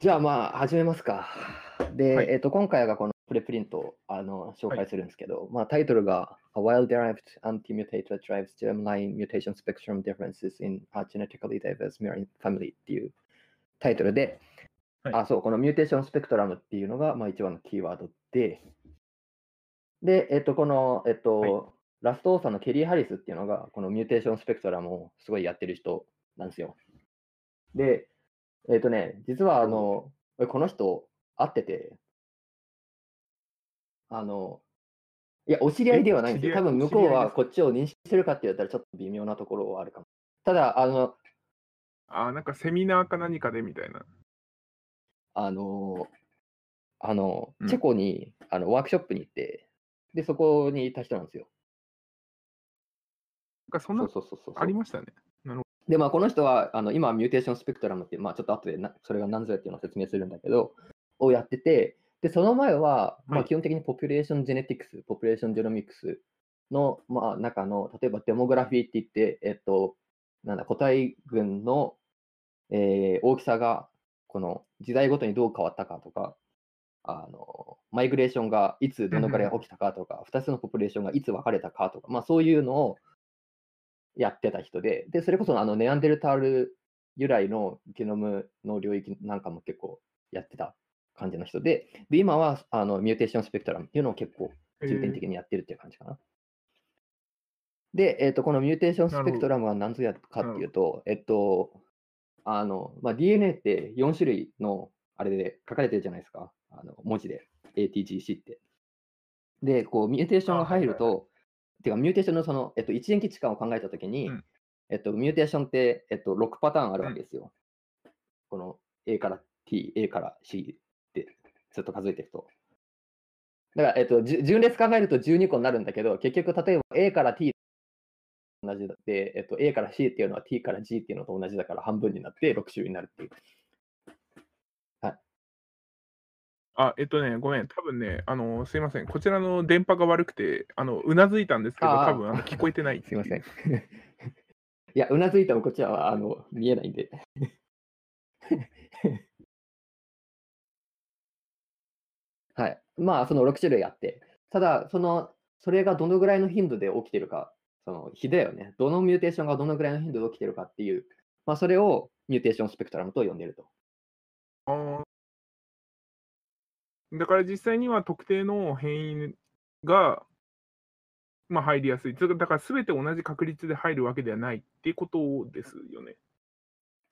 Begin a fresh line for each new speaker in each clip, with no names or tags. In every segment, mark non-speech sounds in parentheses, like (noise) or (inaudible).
じゃあまあ始めますか。で、
はい
えっと今回がこの preprint をあの紹介するんですけど、まあタイトルが A Wild-Derived Antimutator Drives Germline Mutation Spectrum Differences in a Genetically Diverse Murine Family っていうタイトルで、
はい
あ、そう、この mutation spectrum っていうのがまあ一番のキーワードで、で、えっとこの、えっと、
はい
last author のケリー・ハリスっていうのが、この mutation spectrum をすごいやってる人なんですよ。で、えっ、とね、実はあの、この人会ってて、あの、いや、お知り合いではないんですよ。多分向こうはこっちを認識してるかって言ったらちょっと微妙なところはあるかも。ただ、あの、
あーなんかセミナーか何かでみたいな。
あの、あの
うん
チェコにあのワークショップに行って、で、そこにいた人なんですよ。
なんかそんな
そうそうそうそう。
ありましたね。
で、まあ、この人は、あの今、 mutation spectrum っていう、まあ、ちょっと後でなそれが何ぞやっていうのを説明するんだけど、をやってて、で、その前は、まあ、
はい。
基本的に population genetics、population genomics の、まあ、中の、例えば demography って言って、えっと、なんだ、個体群の、えー大きさが、この時代ごとにどう変わったかとか、あの、 migration がいつどのくらい起きたかとか、2つの population がいつ分かれたかとか、まあ、そういうのをやってた人で、で、それこそあのネアンデルタール由来のゲノムの領域なんかも結構やってた感じの人で、で今はあの mutation spectrum っていうのを結構重点的にやってるっていう感じかな。で、えっとこの mutation spectrum は何ぞやかっていうと、えっと、あの、まあ、DNA って4種類のあれで書かれてるじゃないですか、あの文字で、ATGC って。で、こう mutation が入る
あはい
と、てか mutation のその、えっと、一塩基置換を考えたときに、
うん
えっと、 mutation って、えっと、6パターンあるわけですよ。この A から T、A から C ってずっと数えていくと。だから、えっと、順列考えると12個になるんだけど、結局、例えば A から T 同じで、えっと、A から C っていうのは T から G っていうのと同じだから半分になって6種類になるっていう。
あ、えっとね、ごめん、多分ね、あの、すいません、こちらの電波が悪くて、あの、うなずいたんですけど、多分あの聞こえてない。
すいません。(laughs) いや、うなずいてもこっちはあの見えないんで。(laughs) はい。まあ、その6種類あって、ただ、その、それがどのぐらいの頻度で起きてるか、その比だよね。どの mutation がどのぐらいの頻度で起きてるかっていう、まあ、それを mutation spectrum と呼んでると。
あーだから実際には特定の変異が、まあ、入りやすい。だから全て同じ確率で入るわけではないっていうことですよね。
っ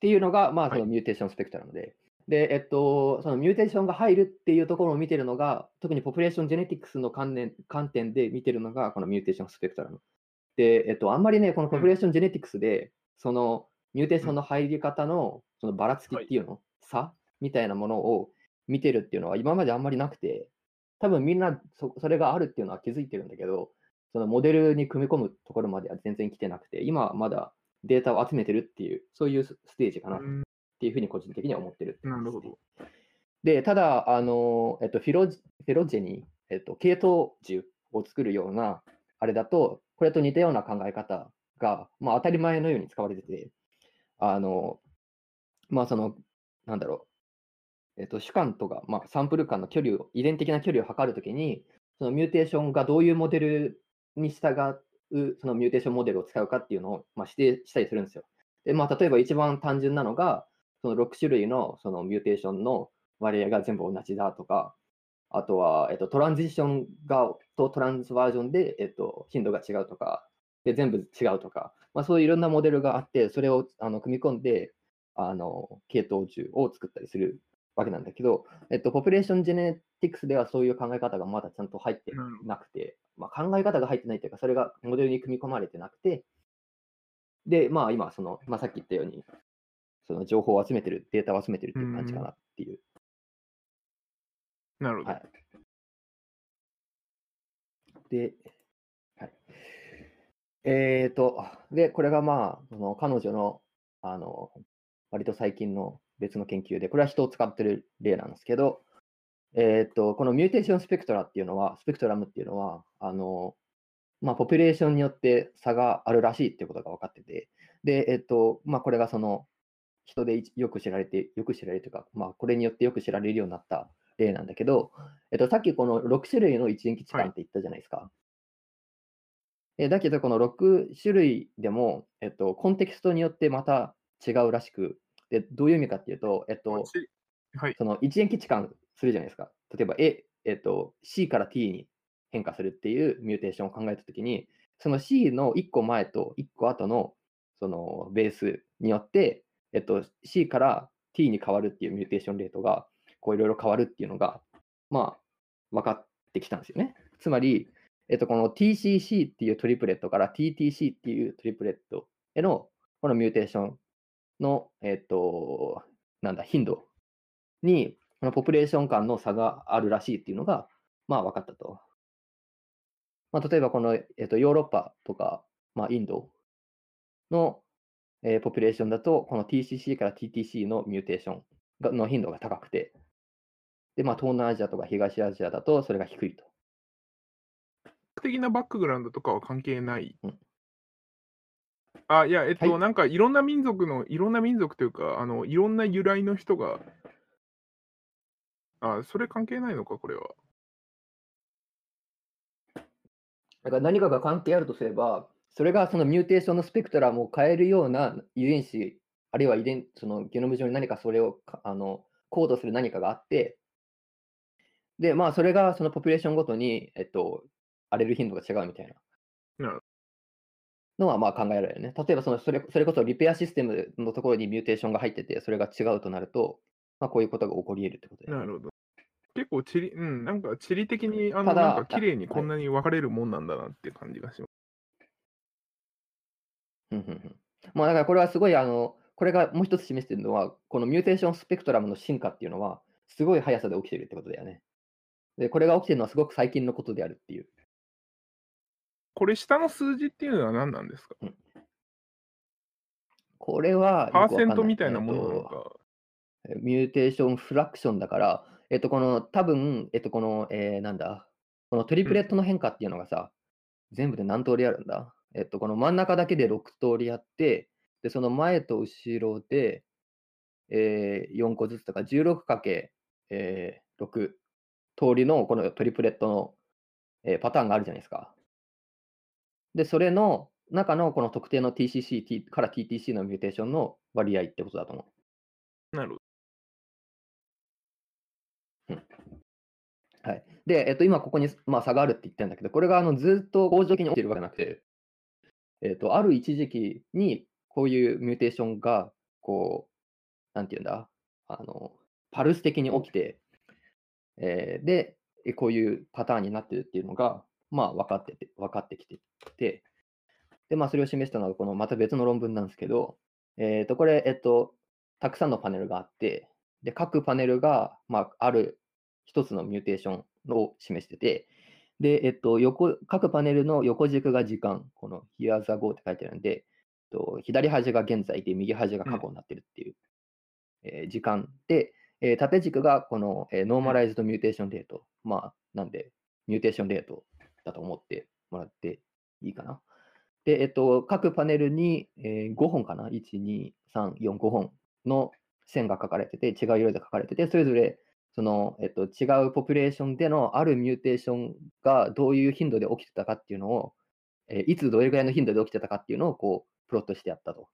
ていうのが、まあ、
はい
その mu tation spectrum で。で、えっと、その mutation が入るっていうところを見てるのが、特に population genetics の観念観点で見てるのが、この mutation spectrum。で、えっと、あんまりね、この population genetics で、そのミューテーションの入り方のそのばらつきっていうの、差みたいなものを見てるっていうのは今まであんまりなくて、多分みんなそそれがあるっていうのは気づいてるんだけど、そのモデルに組み込むところまでは全然来てなくて、今はまだデータを集めてるっていう、そういうスステージかなっ
うん
ていうふうに個人的には思ってるってね
るほど。
で、ただ、あの、えっと、フィロジフィロジェニー、えっと、系統樹を作るような、あれだと、これと似たような考え方が、まあ、当たり前のように使われてて、あの、まあ、その、なんだろう、えっと、種間とか、まあ、サンプル間の距離を、遺伝的な距離を測るときに、その mutation がどういうモデルに従う、その mutation model を使うかっていうのを、まあ、指定したりするんですよ。で、まあ、例えば一番単純なのが、その6種類のその mutation の割合が全部同じだとか、あとは、えっと、 transition がと transversion で、えっと、頻度が違うとか、で全部違うとか、まあ、そういういろんなモデルがあって、それをあの組み込んで、あの系統樹を作ったりするわけなんだけど、えっと、 population genetics ではそういう考え方がまだちゃんと入って
な
くて、まあ、考え方が入ってないというか、それがモデルに組み込まれてなくて、で、まあ今、その、まあ、さっき言ったように、その情報を集めてる、データを集めてるっていう感じかなっていう。
なるほど。
はい。で、はい。えーと、で、これがまあ、その彼女の、あの、割と最近の別の研究で、これは人を使ってる例なんですけど、えーと、この mutation spectra っていうのは、 spectrum っていうのは、あの、まあ、 population によって差があるらしいっていうことが分かってて、で、えっと、まあ、これがその、人でよく知られて、よく知られるというか、まあ、これによってよく知られるようになった例なんだけど、えっと、さっきこの6種類の一塩基置換って言ったじゃないですか。えだけど、この6種類でも、えっと、コンテキストによってまた違うらしく、でどういう意味かっていうと、えっと、
ちはい。
その一塩基置換するじゃないですか。例えば、A、えっと、C から T に変化するっていうミューテーションを考えたときに、その C の1個前と1個後のそのベースによって、えっと、C から T に変わるっていう mutation rate が、こういろいろ変わるっていうのが、まあ、分かってきたんですよね。つまり、えっと、この TCC っていう triplet から TTC っていう triplet へのこの mutation の、えっと、なんだ、頻度に、この population 間の差があるらしいっていうのが、まあ分かったと。まあ、例えばこの、えっと、ヨーロッパとか、まあ、インドの、えーポピュレーションだと、この TCC から TTC のミューテーションがの頻度が高くて、で、まあ、東南アジアとか東アジアだとそれが低いと。
的なバックグラウンドとかは関係ない。
うん
あ、いや、えっと、
はい
なんかいろんな民族の、いろんな民族というか、あの、いろんな由来の人が、あ、それ関係ないのか、これは。
だから何かが関係あるとすれば、それがその mutation の spectrum を変えるような遺伝子、あるいは遺伝そのゲノム上に何かそれをかあのコードする何かがあって、で、まあ、それがその population ごとに、えっと、アレル頻度が違うみたいなのはまあ考えられるね。例えばそのそれ、それこそ repair system のところに mutation が入ってて、それが違うとなると、まあ、こういうことが起こり得るってことで。
なるほど。結構地理、うん、なんか地理的に、あの、なんか綺麗に
あ
こんなに分かれるもんなんだなって感じがします。
うんうんうんまあ、だからこれはすごいあの、これがもう一つ示しているのは、このミューテーションスペクトラムの進化っていうのは、すごい速さで起きてるってことだよね。で、これが起きてるのはすごく最近のことであるっていう。
これ、下の数字っていうのは何なんですか？
これは
パーセントみたいなものなの
えっ。ミューテーションフラクションだから、えっと、この、多分、えっと、この、えーなんだ、このトリプレットの変化っていうのがさ、全部で何通りあるんだ？えっと、この真ん中だけで6通りあって、で、その前と後ろで、えー4個ずつとか、16かけ、えー6通りのこのトリプレットの、えーパターンがあるじゃないですか。で、それの中のこの特定の TCC T から TTC のミューテーションの割合ってことだと思う。
なるほど。
はい。で、えっと、今ここに、まあ、差があるって言ってるんだけど、これがあのずっと恒常的に起きてるわけじゃなくて、えっと、ある一時期にこういうミューテーションが、こう、なんていうんだ、あの、パルス的に起きて、えーで、えこういうパターンになってるっていうのが、まあ、分かってて、分かってきてて、で、まあ、それを示したのが、このまた別の論文なんですけど、えっと、これ、えっと、たくさんのパネルがあって、で、各パネルが、まあ、ある一つのミューテーションを示してて、で、えっと、横、各パネルの横軸が時間、この Here's a go って書いてあるんで、と、左端が現在で、右端が過去になってるっていう、えー時間で、えー縦軸がこの、えー、 normalized mutation rate。まあ、なんで、 mutation rate だと思ってもらっていいかな。で、えっと、各パネルに、えー5本かな ?1、2、3、4、5本の線が書かれてて、違う色で書かれてて、それぞれその、えっと、違う population でのある mutation がどういう頻度で起きてたかっていうのを、えーいつどれぐらいの頻度で起きてたかっていうのをこうプロットしてやったと。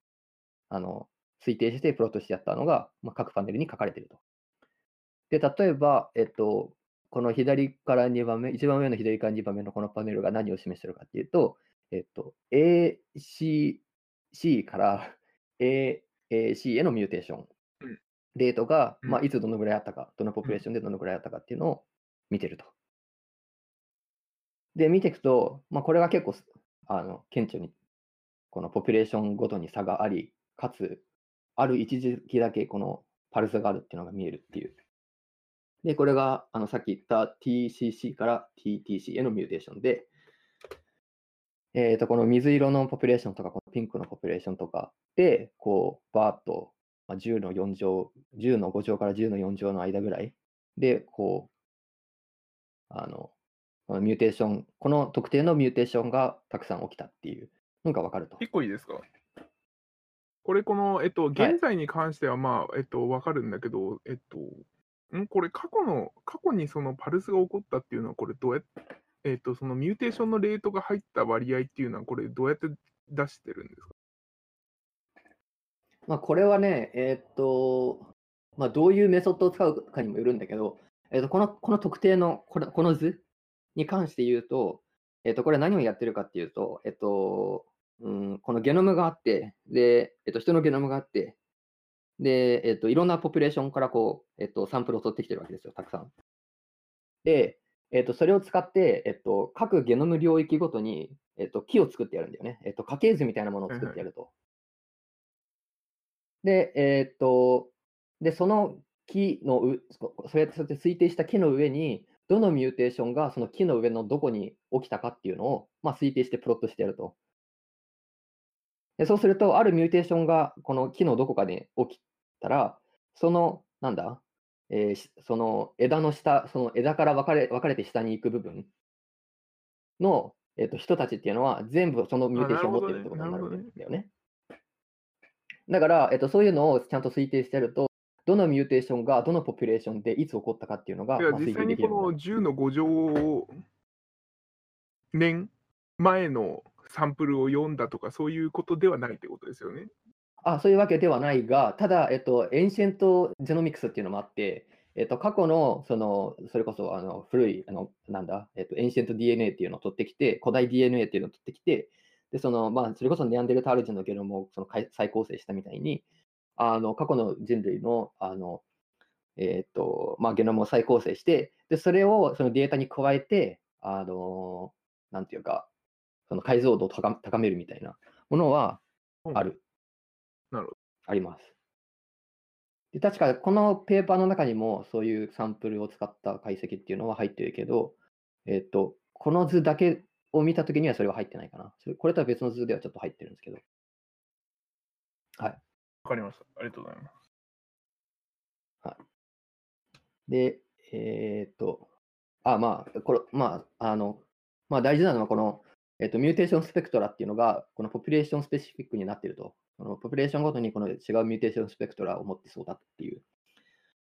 あの推定してプロットしてやったのが、まあ、各パネルに書かれてると。で、例えば、えっと、この左から2番目、一番上の左から2番目のこのパネルが何を示しているかっていうと、えっと、ACC から AAC へのミューテーション
うん。
レートが、
うん
まあ、いつどのぐらいあったか、どのポピュレーションでどのぐらいあったかっていうのを見てると。で、見ていくと、まあ、これが結構すあの顕著に、この population ごとに差があり、かつ、ある一時期だけこのパルスがあるっていうのが見えるっていう。で、これがあのさっき言った TCC から TTC への mutation で、えー、とこの水色の population とか、このピンクの population とかで、こう、バーッと、まあ、10の4乗、10の5乗から10の4乗の間ぐらいで、こう、あの、この mutation、この特定の mutation がたくさん起きたっていうのがわかると。
一個いいですか？これ、この、えっと、
はい
現在に関しては、まあ、えっと、わかるんだけど、えっと、んこれ、過去の、過去にそのパルスが起こったっていうのは、これ、どうやって、えっと、その mutation のレートが入った割合っていうのは、これ、どうやって出してるんですか？
まあ、これはね、えーと、まあ、どういうメソッドを使うかにもよるんだけど、えーとこのこの特定のこのこの図に関して言うと、えっとこれ何をやってるかっていうと、えっとうん、このゲノムがあって、でえっと人のゲノムがあって、でえーっといろんなポピュレーションからこう、えーっとサンプルを取ってきてるわけですよ、たくさん。で、えーっとそれを使って、えーっと各ゲノム領域ごとに、えーっと木を作ってやるんだよね。えーっと家系図みたいなものを作ってやると。で、えーっと、で、その木のう、そそうやってそうやって推定した木の上に、どの mutation がその木の上のどこに起きたかっていうのを、まあ、推定してプロットしてやると。でそうすると、ある mutation がこの木のどこかで起きたら、その、なんだ、えーしその枝の下、その枝から分かれ分かれて下に行く部分の、えー、と人たちっていうのは、全部その mutation を持ってるってことになるんだよね。だから、えっと、そういうのをちゃんと推定してやると、どの mutation がどの population でいつ起こったかっていうのが、まあ、推定できるようになる。
10の5乗年前のサンプルを読んだとか、そういうことではないってことですよね？
あそういうわけではないが、ただ、えっと、 ancient genomics っていうのもあって、えっと、過去の、その、それこそ、あの、古い、あの、なんだ、えっと、エンシェント DNA っていうのを取ってきて、古代 DNA っていうのを取ってきて、で、その、まあ、それこそネアンデルタール人のゲノムをその再再構成したみたいに、あの、過去の人類の、あの、えっと、まあ、ゲノムを再構成して、で、それをそのデータに加えて、あの、なんていうか、その解像度を高高めるみたいなものは
うん
ある。
なるほど。
あります。で確かこのペーパーの中にもそういうサンプルを使った解析っていうのは入ってるけど、えっ、と、この図だけを見たときにはそれは入ってないかな。それこれとは別の図ではちょっと入ってるんですけど。はい。
わかりました。ありがとうございます。
で、えっ、と、あ、まあ、これ、まあ、あの、まあ大事なのはこの、えっ、と、 mutation spectra っていうのが、この population specific になっていると。この population ごとにこの違う mutation spectra を持ってそうだっていう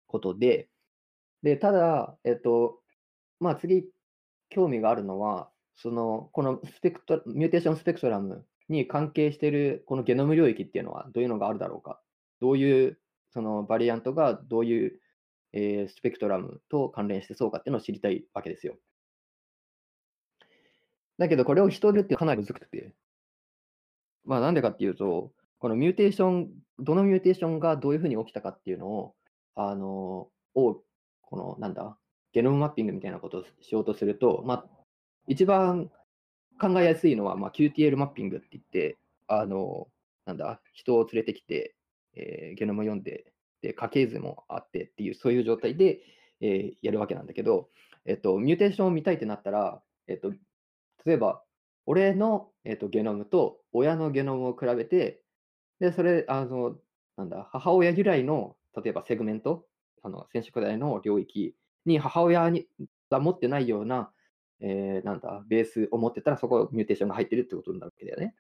ことで、で、ただ、えっ、と、まあ次、興味があるのは、その、このスペクト mutation spectrum に関係しているこのゲノム領域っていうのはどういうのがあるだろうか。どういうその variant がどういう、えー spectrum と関連してそうかっていうのを知りたいわけですよ。だけど、これを人でってかなり難しくて。まあなんでかっていうと、この mutation、どの mutation がどういうふうに起きたかっていうのを、あの、を、この、なんだ、ゲノムマッピングみたいなことをしようとすると、まあ、一番考えやすいのは、まあ、QTL マッピングって言って、あの、なんだ、人を連れてきて、えーゲノム読んで、で、家系図もあってっていう、そういう状態で、えーやるわけなんだけど、えっと、 mutation を見たいってなったら、えっと、例えば、俺の、えっと、ゲノムと親のゲノムを比べて、で、それ、あの、なんだ、母親由来の、例えばセグメント、あの染色体の領域に母親にが持ってないような、えーなんだ、ベースを持ってたら、そこ mutation が入ってるってことになるわけだよね。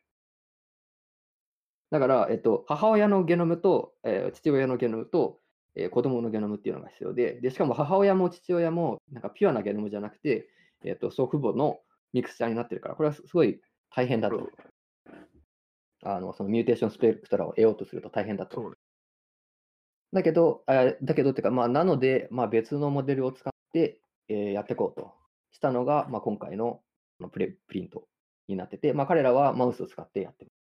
だから、えっと、母親のゲノムと、えー父親のゲノムと、えー子供のゲノムっていうのが必要で、でしかも母親も父親もなんかピュアなゲノムじゃなくて、えっと、祖父母のミクスチャーになってるから、これはすごい大変だと。あのその mutation spectra を得ようとすると大変だと。だけど、あだけどっていうか、まあ、なので、まあ、別のモデルを使って、えーやっていこうとしたのが、まあ、今回のこの preprint になってて、まあ、彼らはマウスを使ってやってます。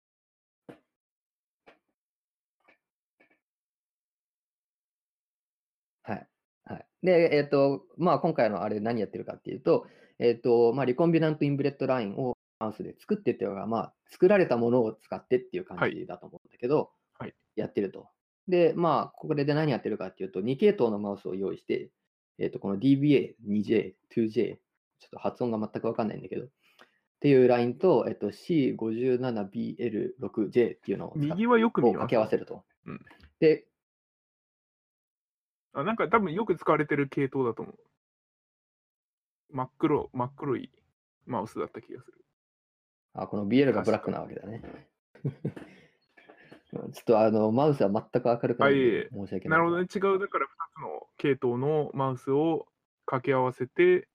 はい。はい、で、えっ、と、まあ、今回のあれ何やってるかっていうと、えっ、と、まあ、 recombinant inbred line をマウスで作ってっていうのが、まあ、作られたものを使ってっていう感じだと思うんだけど、
はい
やってると。で、まあ、これで何やってるかっていうと、2系統のマウスを用意して、えっ、と、この DBA、2J、2J、ちょっと発音が全くわかんないんだけど、っていうラインと、えっと、C57BL6J っていうのを
右はよく見
掛け合わせると。
うん
で、
あなんか多分よく使われてる系統だと思う。真っ黒、真っ黒いマウスだった気がする。
あこの BL がブラックなわけだね。(laughs) ちょっとあの、マウスは全く明るくない申し訳な
ないるほどね。
と。
違う、だから2つの系統のマウスを掛け合わせて、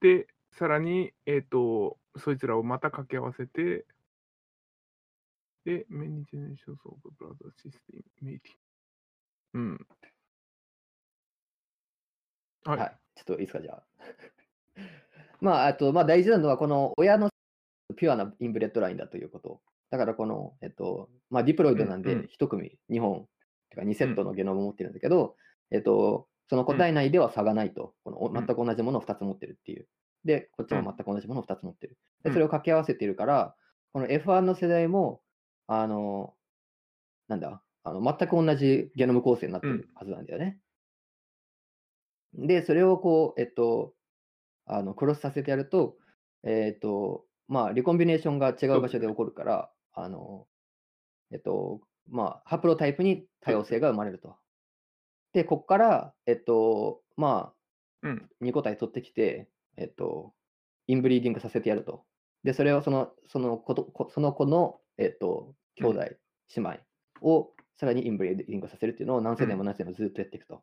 で、さらに、えっ、と、そいつらをまた掛け合わせて、で、many generations of browser system meeting。うん。はい。
はい。ちょっといいですか、じゃあ。まあ、あと、まあ、大事なのは、この親のピュアなインブレッドラインだということ。だから、この、えっと、まあ、ディプロイドなんで
うんうん、
一組、2本、てか2セットのゲノムを持ってるんだけど、えっと、その個体内では差がないと。この全く同じものを2つ持ってるっていう。で、こっちも全く同じものを2つ持ってる。で、
うん
それを掛け合わせているから、この F1 の世代も、あの、なんだ、あの全く同じゲノム構成になってるはずなんだよね。で、それをこう、えっと、あのクロスさせてやると、えっと、まあ、リコンビネーションが違う場所で起こるから、あの、えっと、まあ、ハプロタイプに多様性が生まれると。で、ここから、えっと、まあ、
うん。
2個体取ってきて、えっと、 inbreeding させてやると。で、それをその、その子と、こその子の、えっと、兄弟、姉妹をさらに inbreeding させるっていうのを何世代も何世代もずっとやっていくと。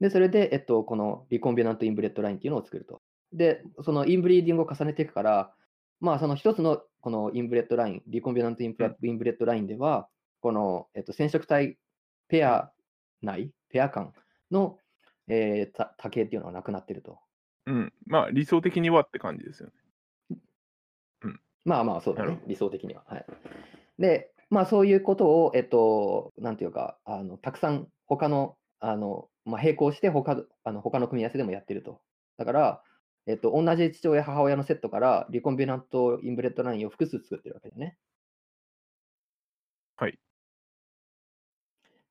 で、それで、えっと、この recombinant inbred line っていうのを作ると。で、その inbreeding を重ねていくから、まあ、その一つのこの inbred line、recombinant inbred line では、この、えっと、染色体ペア内、ペア間の、えー、た多形っていうのはなくなってると。
うん。まあ、理想的にはって感じですよね。
まあまあ、そうだね理想的には。はい。で、まあそういうことを、えっと、なんていうか、あのたくさん他の、あの、まあ、並行して他あの他の組み合わせでもやってると。だから、えっと、同じ父親、母親のセットからリコンビナントインブレッドラインを複数作ってるわけだよね。
はい。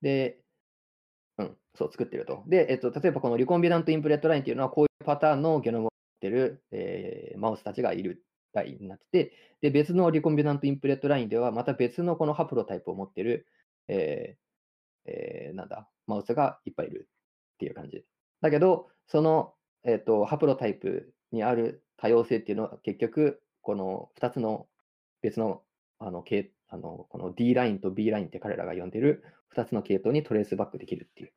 で、うん、そう、作ってると。で、えっと、例えばこの recombinant inbred line っていうのは、こういうパターンのゲノムを持ってる、えーマウスたちがいるラインになってて、で、別の recombinant inbred line では、また別のこの haplotype を持ってる、えーえーなんだ、マウスがいっぱいいるっていう感じ。だけど、その、えっと haplotype にある多様性っていうのは、結局、この2つの別のあの系あのこの D ラインと B ラインって彼らが呼んでる2つの系統に trace back できるっていう。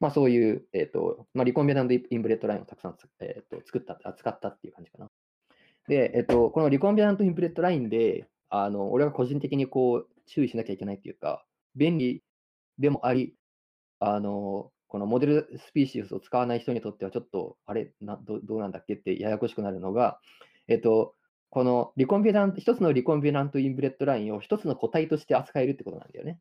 まあそういう、えっ、と、まあ、 recombinant inbred line をたくさん、えー、と作った、あ使ったっていう感じかな。で、えっ、と、この recombinant inbred line で、あの、俺が個人的にこう、注意しなきゃいけないっていうか、便利でもあり、あの、この model species を使わない人にとってはちょっと、あれなど、どうなんだっけってややこしくなるのが、えっ、と、この recombinant、一つの recombinant inbred line を一つの個体として扱えるってことなんだよね。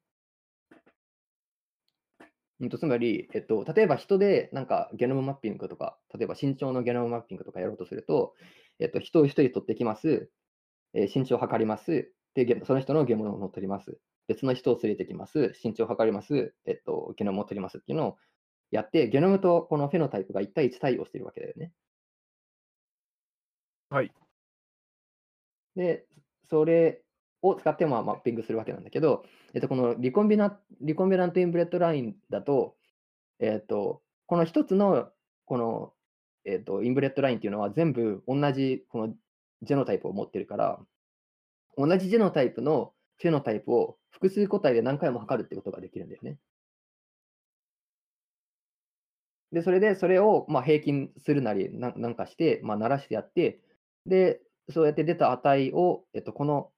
うんとつまり、えっと、例えば人でなんかゲノムマッピングとか、例えば身長のゲノムマッピングとかやろうとすると、えっと、人を一人取ってきます、えー身長を測ります、で、その人のゲノムを取ります。別の人を連れてきます、身長を測ります、えっと、ゲノムを取りますっていうのをやって、ゲノムとこの phenotype が1対1対応してるわけだよね。
はい。
で、それを使ってまあマッピングするわけなんだけど、えっと、このリコンビナ recombinant inbred line だと、えっと、この一つのこの、えっと、 inbred line っていうのは全部同じこの genotype を持ってるから、同じ genotype の phenotype を複数個体で何回も測るってことができるんだよね。で、それでそれをまあ平均するなりなんなんかして、まあ、均してやって、で、そうやって出た値を、えっと、この、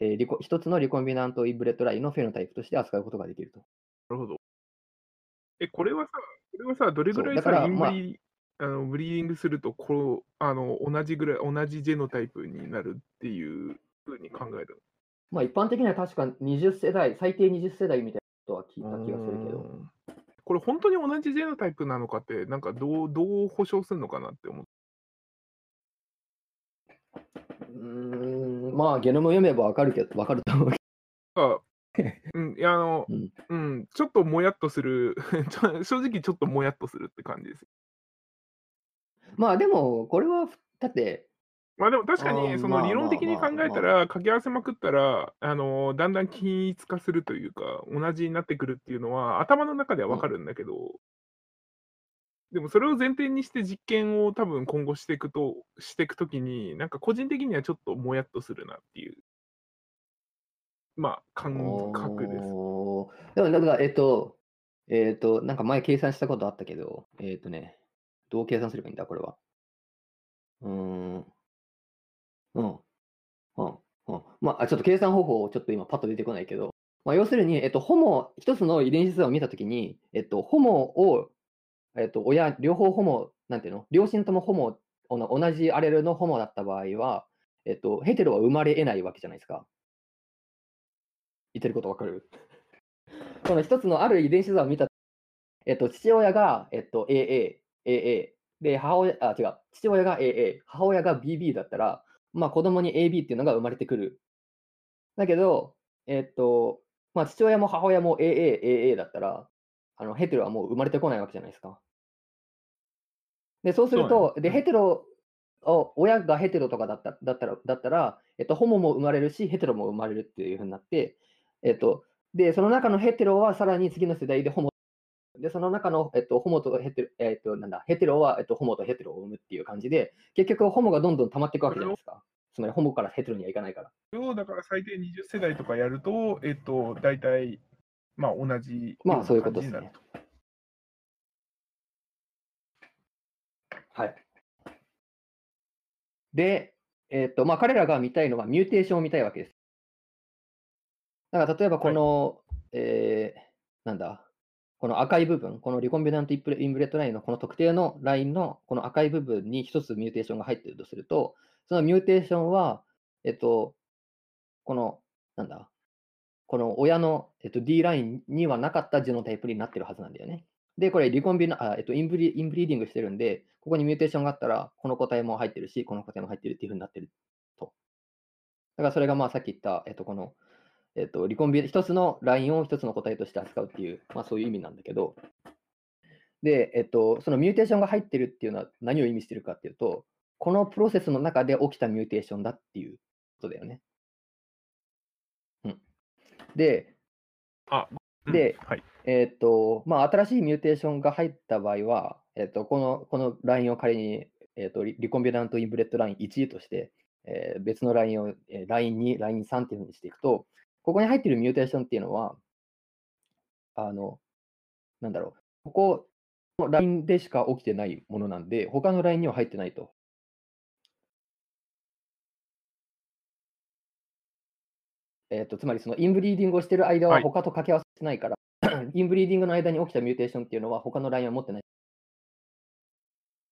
えーリコ一つの recombinant inbred line の phenotype として扱うことができると。
なるほど。え、これはさ、これはさ、どれぐらいさ、インブリ、あ、の breeding するとこうあの、同じぐらい、同じ genotype になるっていうふうに考える
まあ、一般的には確か20世代、最低20世代みたいなことは聞いた
の
気がするけど。
うんこれ本当に同じジェノタイプなのかって、なんかどうどう保証するのかなって思う。
うーん、まあ、ゲノム読めばわかるけど、わかると思うけ
あ (laughs) うん、いやあの、
うん
うん、ちょっともやっとする (laughs) 正直ちょっともやっとするって感じです。
ど。まあ、でも、これは、だって、
まあでも確か
あー
に、その
まあ
理論的に考
まあ
えたら、掛け合わせまくったら、あのだんだん均一化するというか、同じになってくるっていうのは、頭の中ではわかるんだけど、でもそれを前提にして実験を多分今後していくと、していくときに、なんか個人的にはちょっともやっとするなっていう。まあ、感覚です。
おーでも、だから、えっと、えっと、なんか前計算したことあったけど、えっとね、どう計算すればいいんだ、これは。うーん。うん。うん。うん。まあ、ちょっと計算方法、ちょっと今パッと出てこないけど、まあ、要するに、えっと、ホモ、一つの遺伝子図を見たときに、えっと、ホモを、えっと、親、両方ホモ、なんていうの？両親ともホモ、同じアレルのホモだった場合は、えっと、ヘテロは生まれ得ないわけじゃないですか。言ってることわかる？(laughs) この一つのある遺伝子図を見た、えっと、父親が、えっと、AA、AA、で、母親、あ、違う、父親が AA、母親が BB だったら、まあ、子供に AB っていうのが生まれてくる。だけど、えっと、まあ、父親も母親も AA、AA だったら、あのヘテロはもう生まれてこないわけじゃないですか。で、そうすると、で、
ねうん
ヘテロを、親がヘテロとかだっただったら、だったら、えっと、ホモも生まれるし、ヘテロも生まれるっていうふうになって、えっと、で、その中のヘテロはさらに次の世代でホモ、で、その中の、えっと、ホモとヘテロ、えっと、なんだ、ヘテロは、えっと、ホモとヘテロを生むっていう感じで、結局、ホモがどんどん溜まっていくわけじゃないですか。つまり、ホモからヘテロにはいかないから。
それをだから最低20世代とかやると、えっと、大体、まあ同じ
まあ、そういうことですね。はい。で、えっと、まあ、彼らが見たいのは mutation を見たいわけです。だから、例えばこの、えーなんだ、この赤い部分、この recombinant インブレ inbred line のこの特定のラインのこの赤い部分に一つ mutation が入っているとすると、その mutation は、えっと、この、なんだ、この親の、えっと、D ラインにはなかった genotype になってるはずなんだよね。で、これ、リコンビナ、あえっとインブリ、 inbreeding してるんで、ここに mutation があったら、この個体も入ってるし、この個体も入ってるっていうふうになってると。だからそれがまあさっき言った、えっと、この、えっと、リコンビ、一つのラインを一つの個体として扱うっていう、まあそういう意味なんだけど、で、えっと、その mutation が入ってるっていうのは何を意味してるかっていうと、このプロセスの中で起きた mutation だっていうことだよね。うん。で、
あ、うん
で
はい。
えーっと、まあ、新しい mutation が入った場合は、えーっと、この、このラインを仮に、えーっと、リ recombinant inbred line 1として、えー別のラインを、えーライン2、ライン3っていうふうにしていくと、ここに入っている mutation っていうのは、あの、なんだろう、ここのラインでしか起きてないものなんで、他のラインには入ってないと。えーっと、つまりその inbreeding をしている間
は
はい他と掛け合わせてないから、(clears throat) inbreeding の間に起きた mutation っていうのは他のラインは持ってない。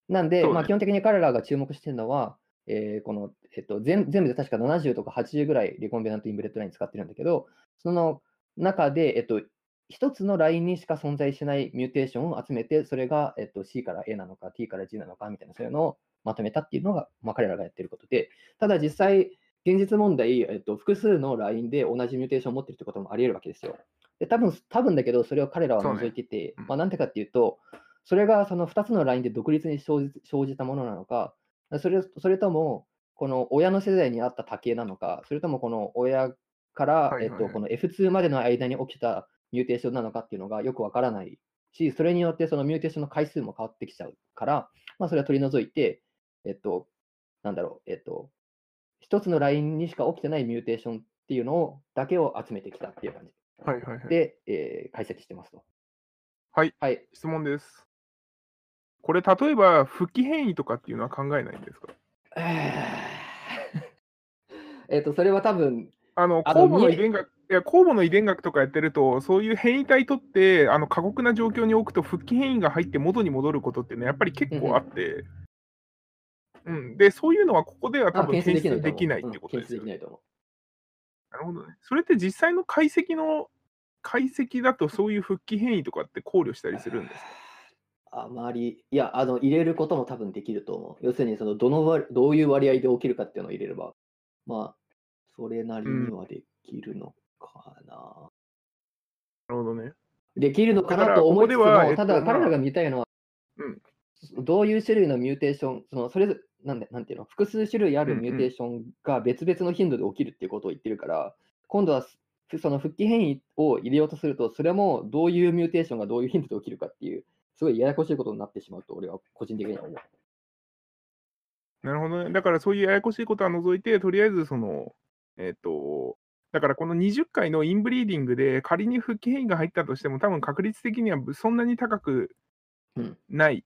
なんで、
そうね
まあ、基本的に彼らが注目しているのは、えーこの、えっと、全全部で確か70とか80ぐらい recombinant inbred line 使ってるんだけど、その中で、えっと、一つのラインにしか存在しない mutation を集めて、それが、えっと、C から A なのか T から G なのかみたいな、そういうのをまとめたっていうのが、まあ、彼らがやってることで、ただ実際、現実問題、えっと、複数のラインで同じ mutation を持ってるってこともあり得るわけですよ。で、多分多分だけど、それを彼らは除いてて、
うん。
まあ、なんでかっていうと、それがその2つのラインで独立に生じ生じたものなのか、それそれとも、この親の世代にあった多型なのか、それともこの親から、えっと、この F2 までの間に起きた mutation なのかっていうのがよくわからないし、それによってその mutation の回数も変わってきちゃうから、まあ、それは取り除いて、えっと、なんだろう、えっと、一つのラインにしか起きてない mutation っていうのをだけを集めてきたっていう感じ
はいはいはい。
で、えー解析してますと。
はい、
はい。
質問です。これ、例えば、復帰変異とかっていうのは考えないんですか？
え (laughs) っと、それは多分、
あの、
あの
酵母の遺伝学、いや、酵母の遺伝学とかやってると、そういう変異体とって、あの、過酷な状況に置くと、復帰変異が入って元に戻ることっていうのは、やっぱり結構あって、うん、で、そういうのはここでは多
あ
分検出
で
できない。ってことですよね。
うん検出できないと思う。
なるほどね。それって実際の解析の、解析だとそういう復帰変異とかって考慮したりするんですか？
あまり、いや、あの、入れることも多分できると思う。要するに、その、どの割、どういう割合で起きるかっていうのを入れれば、まあ、それなりにはできるのかな。
なるほどね。
できるのかなと思いつつも、
ここ
ただ
まあ
彼らが見たいのは、
うん
どういう種類のミューテーション、そのそれぞなんでなんていうの、複数種類ある mutation が別々の頻度で起きるっていうことを言ってるから、今度はすその復帰変異を入れようとすると、それもどういう mutation がどういう頻度で起きるかっていう、すごいややこしいことになってしまうと、俺は個人的には思う。
なるほどね。だからそういうややこしいことは除いて、とりあえずその、えっ、と、だからこの20回の inbreeding で仮に復帰変異が入ったとしても、多分確率的にはそんなに高く
うん
ない。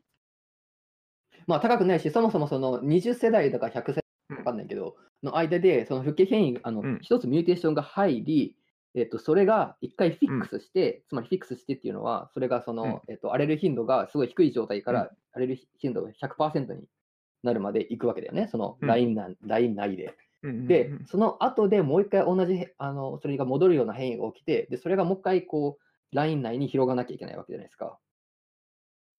まあ高くないし、そもそもその20世代だか100世代
うん
わかんないけど、の間で、その復帰変異、あの
うん
一つミューテーションが入り、えっと、それが一回フィックスして、つまりフィックスしてっていうのは、それがその、えっと、荒れる頻度がすごい低い状態か
う
ら、荒れる頻度が100%になるまでいくわけだよね、その
うん
ラインなライン内で。
うんうんうん
で、その後でもう一回同じへあの、それが戻るような変異が起きて、で、それがもう一回こう、ライン内に広がなきゃいけないわけじゃないですか。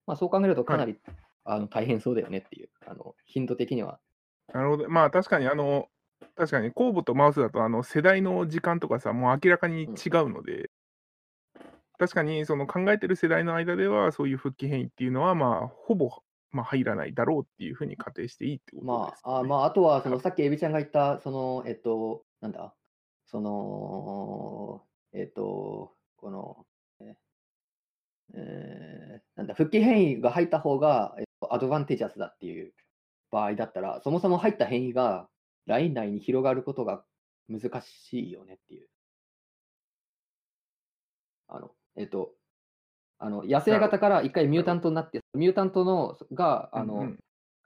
まあ、そう考えるとかなり、あの大変そうだよねっていう、あの頻度的には。
なるほど。まあ確かにあの、確かにコーボとマウスだとあの世代の時間とかさ、もう明らかに違うので、確かにその考えてる世代の間では、そういう復帰変異っていうのは、まあ、ほぼ、まあ、入らないだろうっていうふうに仮定していいってこと
ま
です、
あ、あまあ、あとは、そのさっきエビちゃんが言った、その、えっと、なんだ、その、えっと、この、ええーなんだ、復帰変異が入った方が、えっと、アドバンテージャスだっていう場合だったら、そもそも入った変異がライン内に広がることが難しいよねっていう。あの、えっと、あの野生型から一回ミュータントになって、ミュータントのが、あの、
うんうん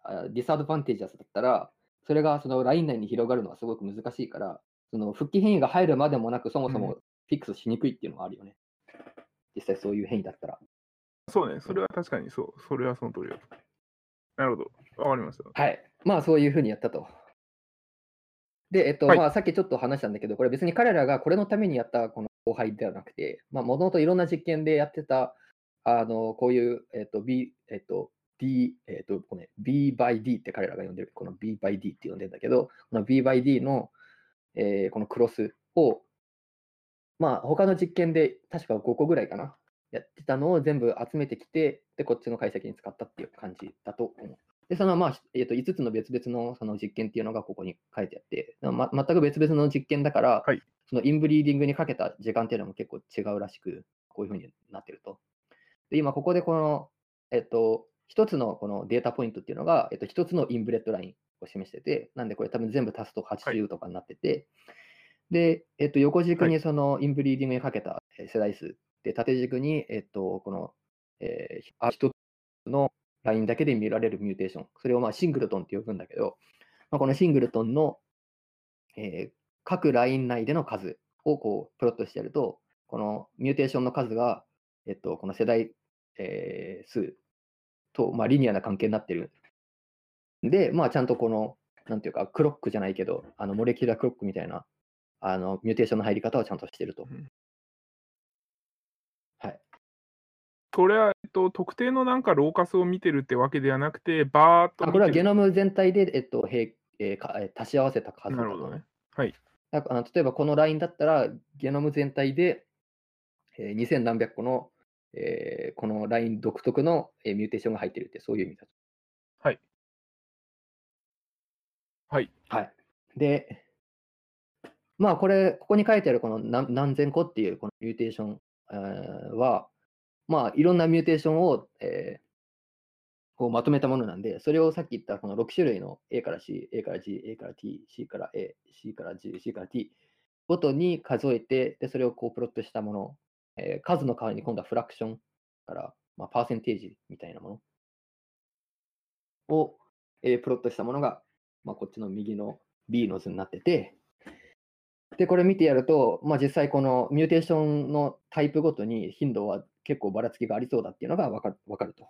あディスアドバンテージャスだったら、それがそのライン内に広がるのはすごく難しいから、その復帰変異が入るまでもなく、そもそ
うん
もフィックスしにくいっていうのがあるよね。実際そういう変異だったら。
そうね、それは確かにそう、それはその通りだと。なるほど、わかりました。
はい。まあそういうふうにやったと。で、えっと、
はい
まあさっきちょっと話したんだけど、これ別に彼らがこれのためにやったこの後輩ではなくて、まあもともといろんな実験でやってた、あの、こういう、えっと、B、えっと、D、えっと、ごめん、B by D って彼らが呼んでる、この B by D って呼んでるんだけど、この B by D の、えーこのクロスを、まあ他の実験で確か5個ぐらいかな、やってたのを全部集めてきて、で、こっちの解析に使ったっていう感じだと思う。で、そのまあ、えー、と5つの別々のその実験っていうのがここに書いてあって、ま、全く別々の実験だから、
はい。
その inbreeding にかけた時間っていうのも結構違うらしく、こういうふうになってると。で、今ここでこの、えっと、一つのこの data point っていうのが、えっと、一つの inbred lineを示してて、なんでこれ多分全部足すと80とかになってて、で、えっと、横軸にその inbreeding にかけたえー世代数、で、縦軸に、えっと、この、えー、あ一つのラインだけで見られる mutation、それをまあ singleton って呼ぶんだけど、まあ、この singleton の、えー各ライン内での数をこうプロットしてやると、この mutation の数が、えっと、この世代、えー数と、まあ、リニアな関係になってる。で、まあ、ちゃんとこの、なんていうか、クロックじゃないけど、あのモレキュラークロックみたいなあのミューテーションの入り方はちゃんとしてると。
うん
はい。
これは、えっと、特定のなんかローカスを見てるってわけではなくて、バーっと
これはゲノム全体で、えっと、平えーかえー足し合わせた数
なるほどね。はい。
だからあの例えばこのラインだったら、ゲノム全体で、えー、2000何百個の、えーこのライン独特の、えー mutation が入ってるって、そういう意味だと。
はい。はい。
はい。で、まあこれ、ここに書いてあるこの何何千個っていうこの mutation、えーは、まあいろんな mutation を、えーこうまとめたものなんで、それをさっき言ったこの6種類の A から C、A から G、A から T、C から A、C から G、C から T ごとに数えて、でそれをこうプロットしたもの、えー数の代わりに今度はフラクションから、まあ、パーセンテージみたいなものを、えープロットしたものが、まあ、こっちの右の B の図になってて、で、これ見てやると、まあ、実際このミューテーションのタイプごとに頻度は結構ばらつきがありそうだっていうのがわかるわかると。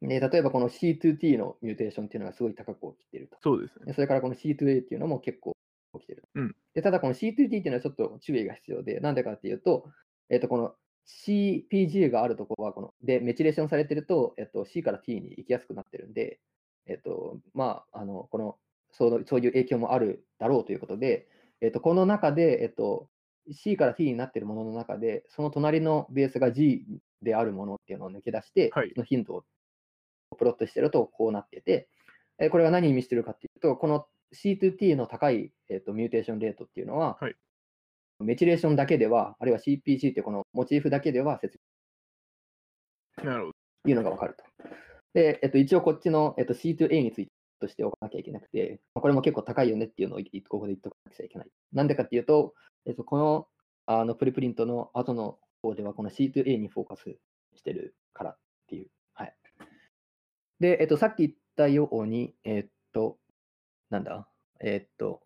で、例えばこの C2T のミューテーションっていうのがすごい高く起きていると。
そうですね。
でそれからこの C2A っていうのも結構起きてる。
うん
でただこの C2T っていうのはちょっと注意が必要で、なんでかっていうと、えっとこの CPG があるところはこの、で、メチレーションされてると、えっと、C から T に行きやすくなってるんで、えっと、まあ、あの、この、そのそういう影響もあるだろうということで、えっと、この中で、えっと、C から T になってるものの中で、その隣のベースが G であるものっていうのを抜け出して、
はい
その頻度をプロットしてるとこうなってて、えーこれが何を意味してるかっていうと、この C2T の高い、えーとミューテーションレートっていうのは、
はい
メチレーションだけでは、あるいは CPG っていうこのモチーフだけでは説
なるほど。
明いうのが分かると。で、えっと、一応こっちの、えっと、C2A についてとしておかなきゃいけなくて、まあこれも結構高いよねっていうのをいここで言っとかなきゃいけない。なんでかっていうと、えっと、このあのプリプリントの後の方では、この C2A にフォーカスしてるからっていう。はい。で、えっと、さっき言ったように、えっと、なんだ？えっと、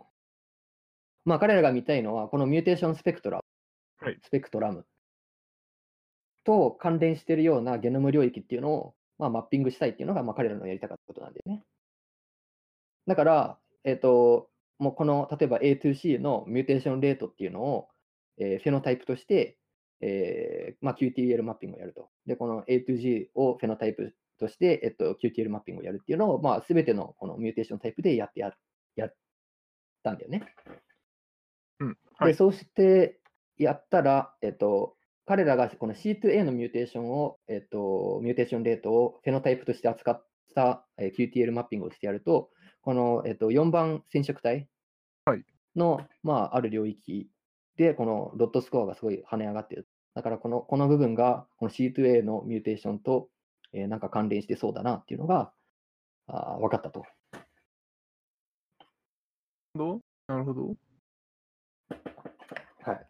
まあ彼らが見たいのは、この mutation spectra、
はい
spectrum と関連しているようなゲノム領域っていうのを、まあ、マッピングしたいっていうのが、まあ、彼らのやりたかったことなんだよね。だから、えっ、と、もうこの、例えば A2C の mutation rate っていうのを、えー phenotype として、えーまあ、QTL マッピングをやると。で、この A2G を phenotype として、えっと、QTL マッピングをやるっていうのを、まあ、すべてのこの mutation type でやってややったんだよね。
うん。はい。
で、そうしてやったら、えっと、彼らがこの C2A の mutation を、えっと、 mutation rate を phenotype として扱った、えー QTL マッピングをしてやると、この、えっと、4番染色体
はい
の、まあ、ある領域で、このドットスコアがすごい跳ね上がっている。だからこの、この部分がこの C2A のミューテーションと、えーなんか関連してそうだなっていうのがあー分かったと。
なるほど。
はい。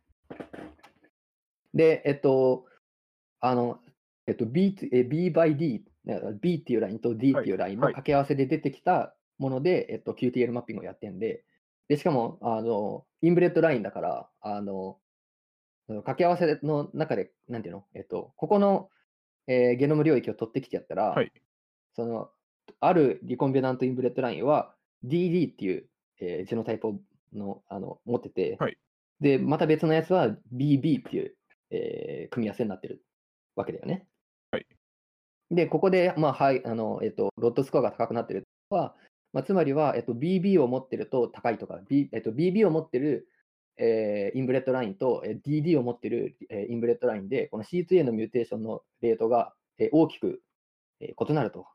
で、えっと、あの、えっと、B, とえ B by D、B っていうラインと D っていうラインの
はい
掛け合わせで出てきたもので、えっと、QTL マッピングをやってんで、で、しかも、あの、 inbred line だから、あの、掛け合わせの中で、なんていうの、えっと、ここの、えーゲノム領域を取ってきてやったら、
はい。
その、ある recombinant inbred line は DD っていう、えー genotype をのあの持ってて、
はい。
で、また別のやつは BB っていう、えー組み合わせになってるわけだよね。
はい。
で、ここで、まあ、はい、あの、えっと、 LOD score が高くなってるのは、まあ、つまりは、えっと、BB を持ってると高いとか、B えっと、BB を持ってる、えー inbred line と、えー DD を持ってる、えー inbred line で、この C2A の mutation のレートが、えー大きく、えー異なると。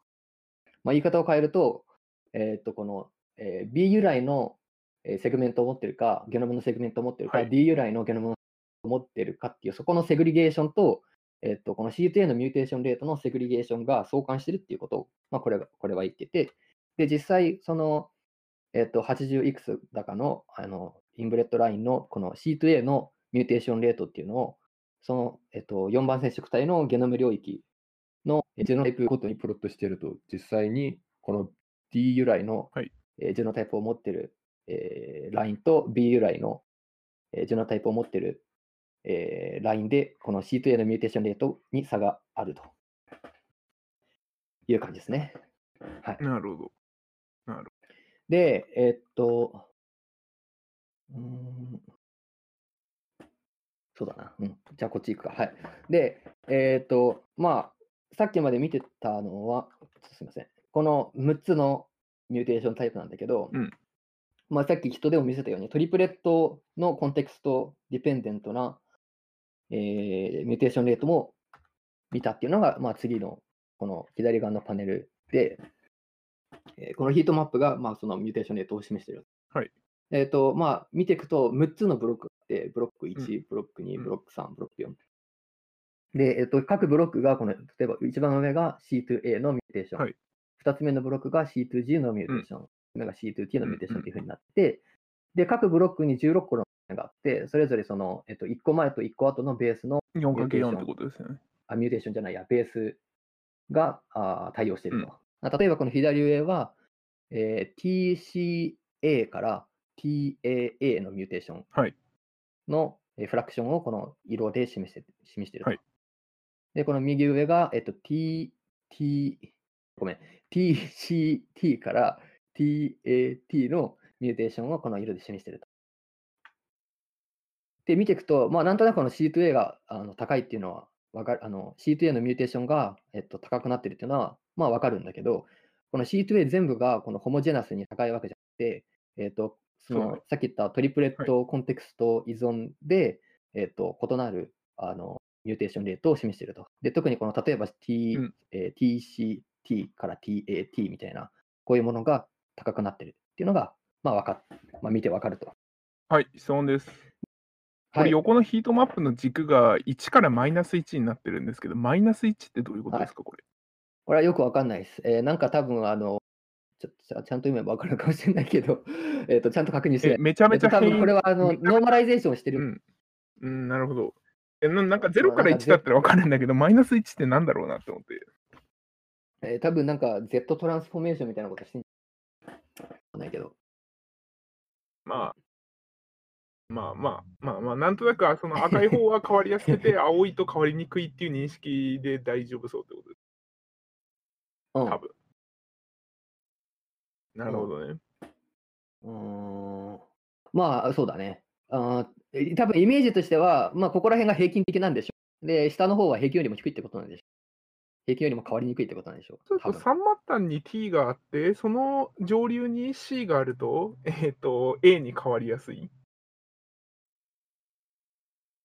まあ、言い方を変えると、えーっと、この、えー B 由来のえー segment を持ってるか、ゲノムの segment を持ってるか、
はい。
D 由来のゲノムを持ってるかっていう、そこの segregation と、えっと、この C2A の mutation rate の segregation が相関してるっていうこと。を、まあ、これがこれは言ってて、で、実際、その、えっと、80いくつだかの、あの、 inbred line のこの C2A の mutation rate っていうのを、その、えっと、4番染色体のゲノム領域のえー genotype
ごとにプロットしてると、実際にこの D 由来の
はい
えージェノタイプを持ってる、えーラインと B 由来の、えージェノタイプを持ってる、えーラインで、この C2A のミューテーションレートに差があるという感じですね。はい。
なるほど。
で、えーっと、うーん、そうだな。うん。じゃあ、こっち行くか。はい。で、えーっと、まあ、さっきまで見てたのは、すみません。この6つの mutation type なんだけど、
うん
まあ、さっき人でも見せたように、 triplet の context dependent な、えー mutation rate も見たっていうのが、まあ、次のこの左側のパネルで、えーこのヒートマップが、まあ、その mutation rate を示している。
はい。
えっ、と、まあ、見ていくと、6つのブロックがあって、ブロック1、ブロック2、
うん
ブロック3、ブロック4。で、えっ、と、各ブロックが、この、例えば一番上が C2A の mutation。
はい
2つ目のブロックが C2G の mutation。3つ目が C2T の mutation
うん
というふうになって、で、各ブロックに16個のがあって、それぞれその、えっ、と、1個前と1個後のベースの
4×4 ってことですよね。
あ、 mutation じゃないや、ベースがあー対応していると。あ例えばこの左上は、えー TCA から TAA のミューテーション
はい
の、えーフラクションをこの色で示して示していると。
はい
で、この右上が、えっと、T、T、ごめん、TCT から TAT のミューテーションをこの色で示していると。で、見ていくと、まあ、なんとなくこの C2A があの高いっていうのはわかる、あの C2A のミューテーションが、えっと、高くなってるっていうのは、まあ、わかるんだけど、この C2A 全部がこのホモジェナスに高いわけじゃなくて、えっと、そのさっき言った triplet context 依存で、えっと、異なるあの mutation rate を示していると。で、特にこの例えば T、
うん
えー TCT から TAT みたいな、こういうものが高くなってるっていうのが、まあ、わかっまあ、見てわかると。
はい、質問です。こ
はい、
れ横のヒートマップの軸が1からマイナス1になってるんですけど、マイナス1ってどういうことですか、これ。
これはよくわかんないです。えーなんか多分、あの、ちゃちゃんと読めば分かるかもしれないけど、(laughs) えっとちゃんと確認して
え、めちゃめちゃ
えっと多分
変異
これはあのノーマライゼーションしてる。
うん。うん、なるほど。えななんか0から
なんか
1だったら分かるんだけど、マイナス1ってなんだろうなって思って。
えー多分なんか Z トランスフォーメーションみたいなことしてんわかんないけど。
まあ、まあまあまあまあ、なんとなくその (laughs) 赤い方は変わりやすくて、青いと変わりにくいっていう認識で大丈夫そうってことです。
うん。
多分。なるほどね。
うーんまあ、そうだね。あ多分イメージとしては、まあ、ここら辺が平均的なんでしょう。で、下の方は平均よりも低いってことなんでしょう。平均よりも変わりにくいってことなんでしょう。
そうすると
多分
3末端に T があって、その上流に C があると、えっ、と、A に変わりやすい。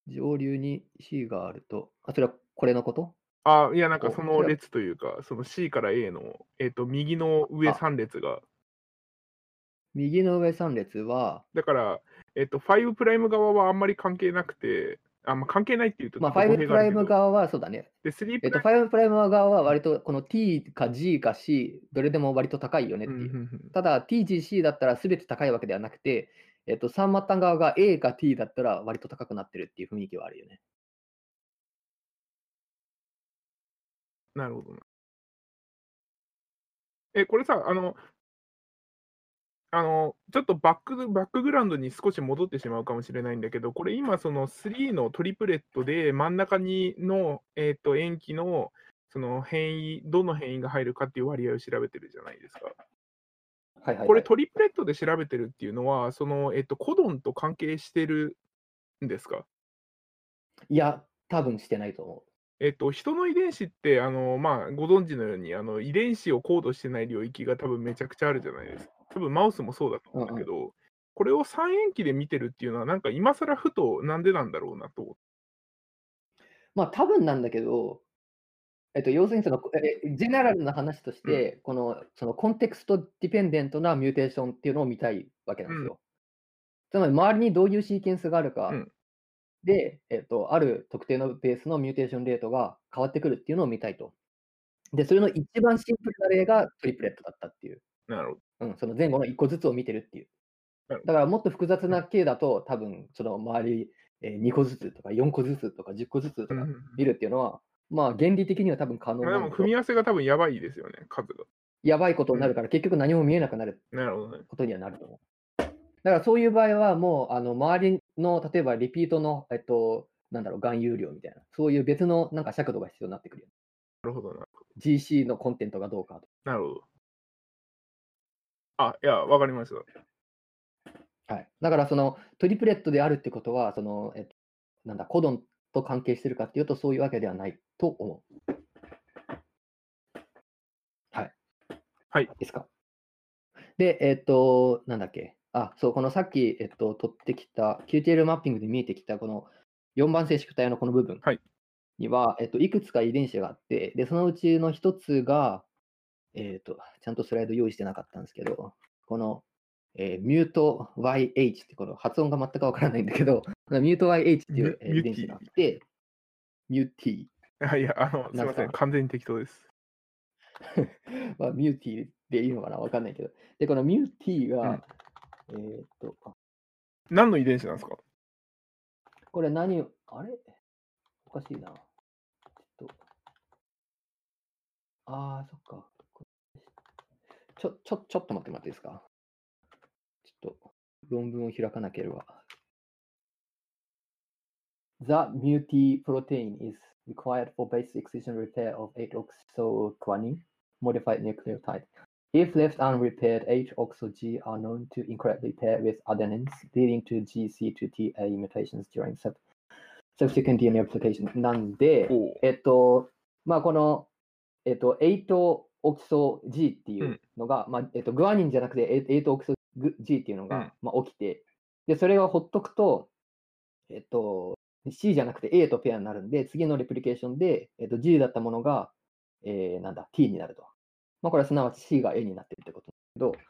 上流に C があると、あ、それはこれのこと？
あ、いや、なんか
お
その列というか、その C から A の、えっ、と、右の上
あ。
3列が、
右の上3列は、
だから、えっ、と、5プライム側はあんまり関係なくて、あんま関係ないっていうと、
まあ、
ちょっと語
5プライム側はそうだね。
で、3
えっと、
プライム、
5プライム側は割とこの T か G か C、どれでも割と高いよねって
う。ん
いうう。
んうん。
ただ、TGC だったら全て高いわけではなくて、えっと、3末端側が A か T だったら割と高くなってるっていう雰囲気はあるよね。
なるほどな。え、これさ、あの、あの、ちょっとバックバックグラウンドに少し戻ってしまうかもしれないんだけど、これ今、その3のトリプレットで真ん中にの、えっと塩基のその変異、どの変異が入るかっていう割合を調べてるじゃないですか。
はいはい、はい。
これトリプレットで調べてるっていうのは、その、えっと、コドンと関係してるんですか？
いや、多分してないと思
えっと、人の遺伝子って、あの、まあ、ご存知のように、あの、遺伝子をコードしてない領域が多分めちゃくちゃあるじゃないですか。多分マウスもそうだと思うんだけど、これを三塩基で見てるっていうのは、なんか今更ふとなんでなんだろうなと思って。
う。まあ、多分なんだけど、えっと、要するにその、えジェネラルな話として、このそのコンテクストディペンデントなミューテーションっていうのを見たいわけなんですよ。つまり、周りにどういうシーケンスがあるか、
うん
で、えっと、ある特定のベースのミューテーションレートが変わってくるっていうのを見たいと。で、それの一番シンプルな例がトリプレットだったっていう。
なるほど。
うん、その前後の1個ずつを見てるっていう。だからもっと複雑な系だと、多分その周り、えー2個ずつとか4個ずつとか10個ずつとか
うん
見るっていうのは、まあ原理的には多分可能
まあ、でも、組み合わせが多分やばいですよね、数が。
やばいことになるから、結局何も見えなくなる
なるほどね。
ことにはなると思う。だからそういう場合は、もうあの周りの例えばリピートの、えっと、なんだろう、含有量みたいな、そういう別のなんか尺度が必要になってくるよ。
なるほどな。
GC のコンテントがどうかと。
なるほど。あ、いや、わかりました。
はい、だからそのトリプレットであるってことは、そのえっと、なんだ、コドンと関係してるかっていうと、そういうわけではないと思う。はい。
はい。
ですか？で、えっと、なんだっけ？あ、そう、このさっき、えっと、取ってきた、QTL マッピングで見えてきた、この4番性宿体のこの部分
はい
には、えっと、いくつか遺伝子があって、で、そのうちの一つが、えっと、ちゃんとスライド用意してなかったんですけど、この、えーミュート YH ってこの発音が全くわからないんだけど、ミュート YH っていう、遺伝子があって、ミューティー。
いや、あの、すい
なんか
ません、完全に適当です。(laughs)
まあ、ミューティーでいいのかなわかんないけど。で、このミューティーが、えーっと、あ
何の遺伝子なんですか？
これ何を、あれ？おかしいな。ちょっと。ああ、そっか。こちょ、ちょ、ちょっと待ってもらっていいですか？ちょっと、論文を開かなければ。The muti protein is required for base excision repair of 8-oxoguanine modified nucleotide. If left unrepaired, 8-oxo-G are known to incorrectly pair with adenines, leading to GC to TA mutations during sub subsequent DNA application. なんで、えっと、まあ、この、えっと、8-oxo-G っていううんのが、まあ、えっと、グアニンじゃなくて 8-oxo-G っていうのが、
うん
まあ、起きて、で、それをほっとくと、えっと、C じゃなくて A とペアになるんで、次のレプリケーションで、えっと、G だったものが、えーなんだ、T になると。まあ、これはすなわち C が A になってるってことなんだけど、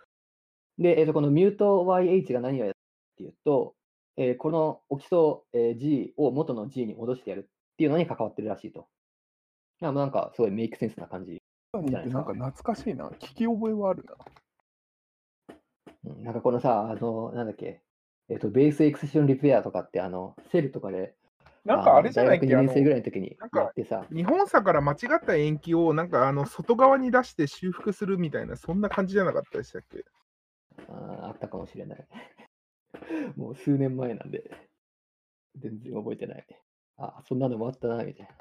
で、えっと、このミュート YH が何をやるかっていうと、えーこのオキソ、えー G を元の G に戻してやるっていうのに関わってるらしいと。なんかすごいメイクセンスな感じ。じゃないですか
なんか懐かしいな。聞き覚えはあるな。
うんなんかこのさ、あの、なんだっけ、えっと、ベースエクセションリペアとかって、あの、セルとかで、
なんかあれじゃないっけ、
大学2
あの
年生ぐらいの時に
なんか
やってさ、
日本差から間違った延期をなんかあの外側に出して修復するみたいな、そんな感じじゃなかったでしたっけ？
あーあったかもしれない。(laughs) もう数年前なんで、全然覚えてない。あ、そんなのもあったな、みたいな。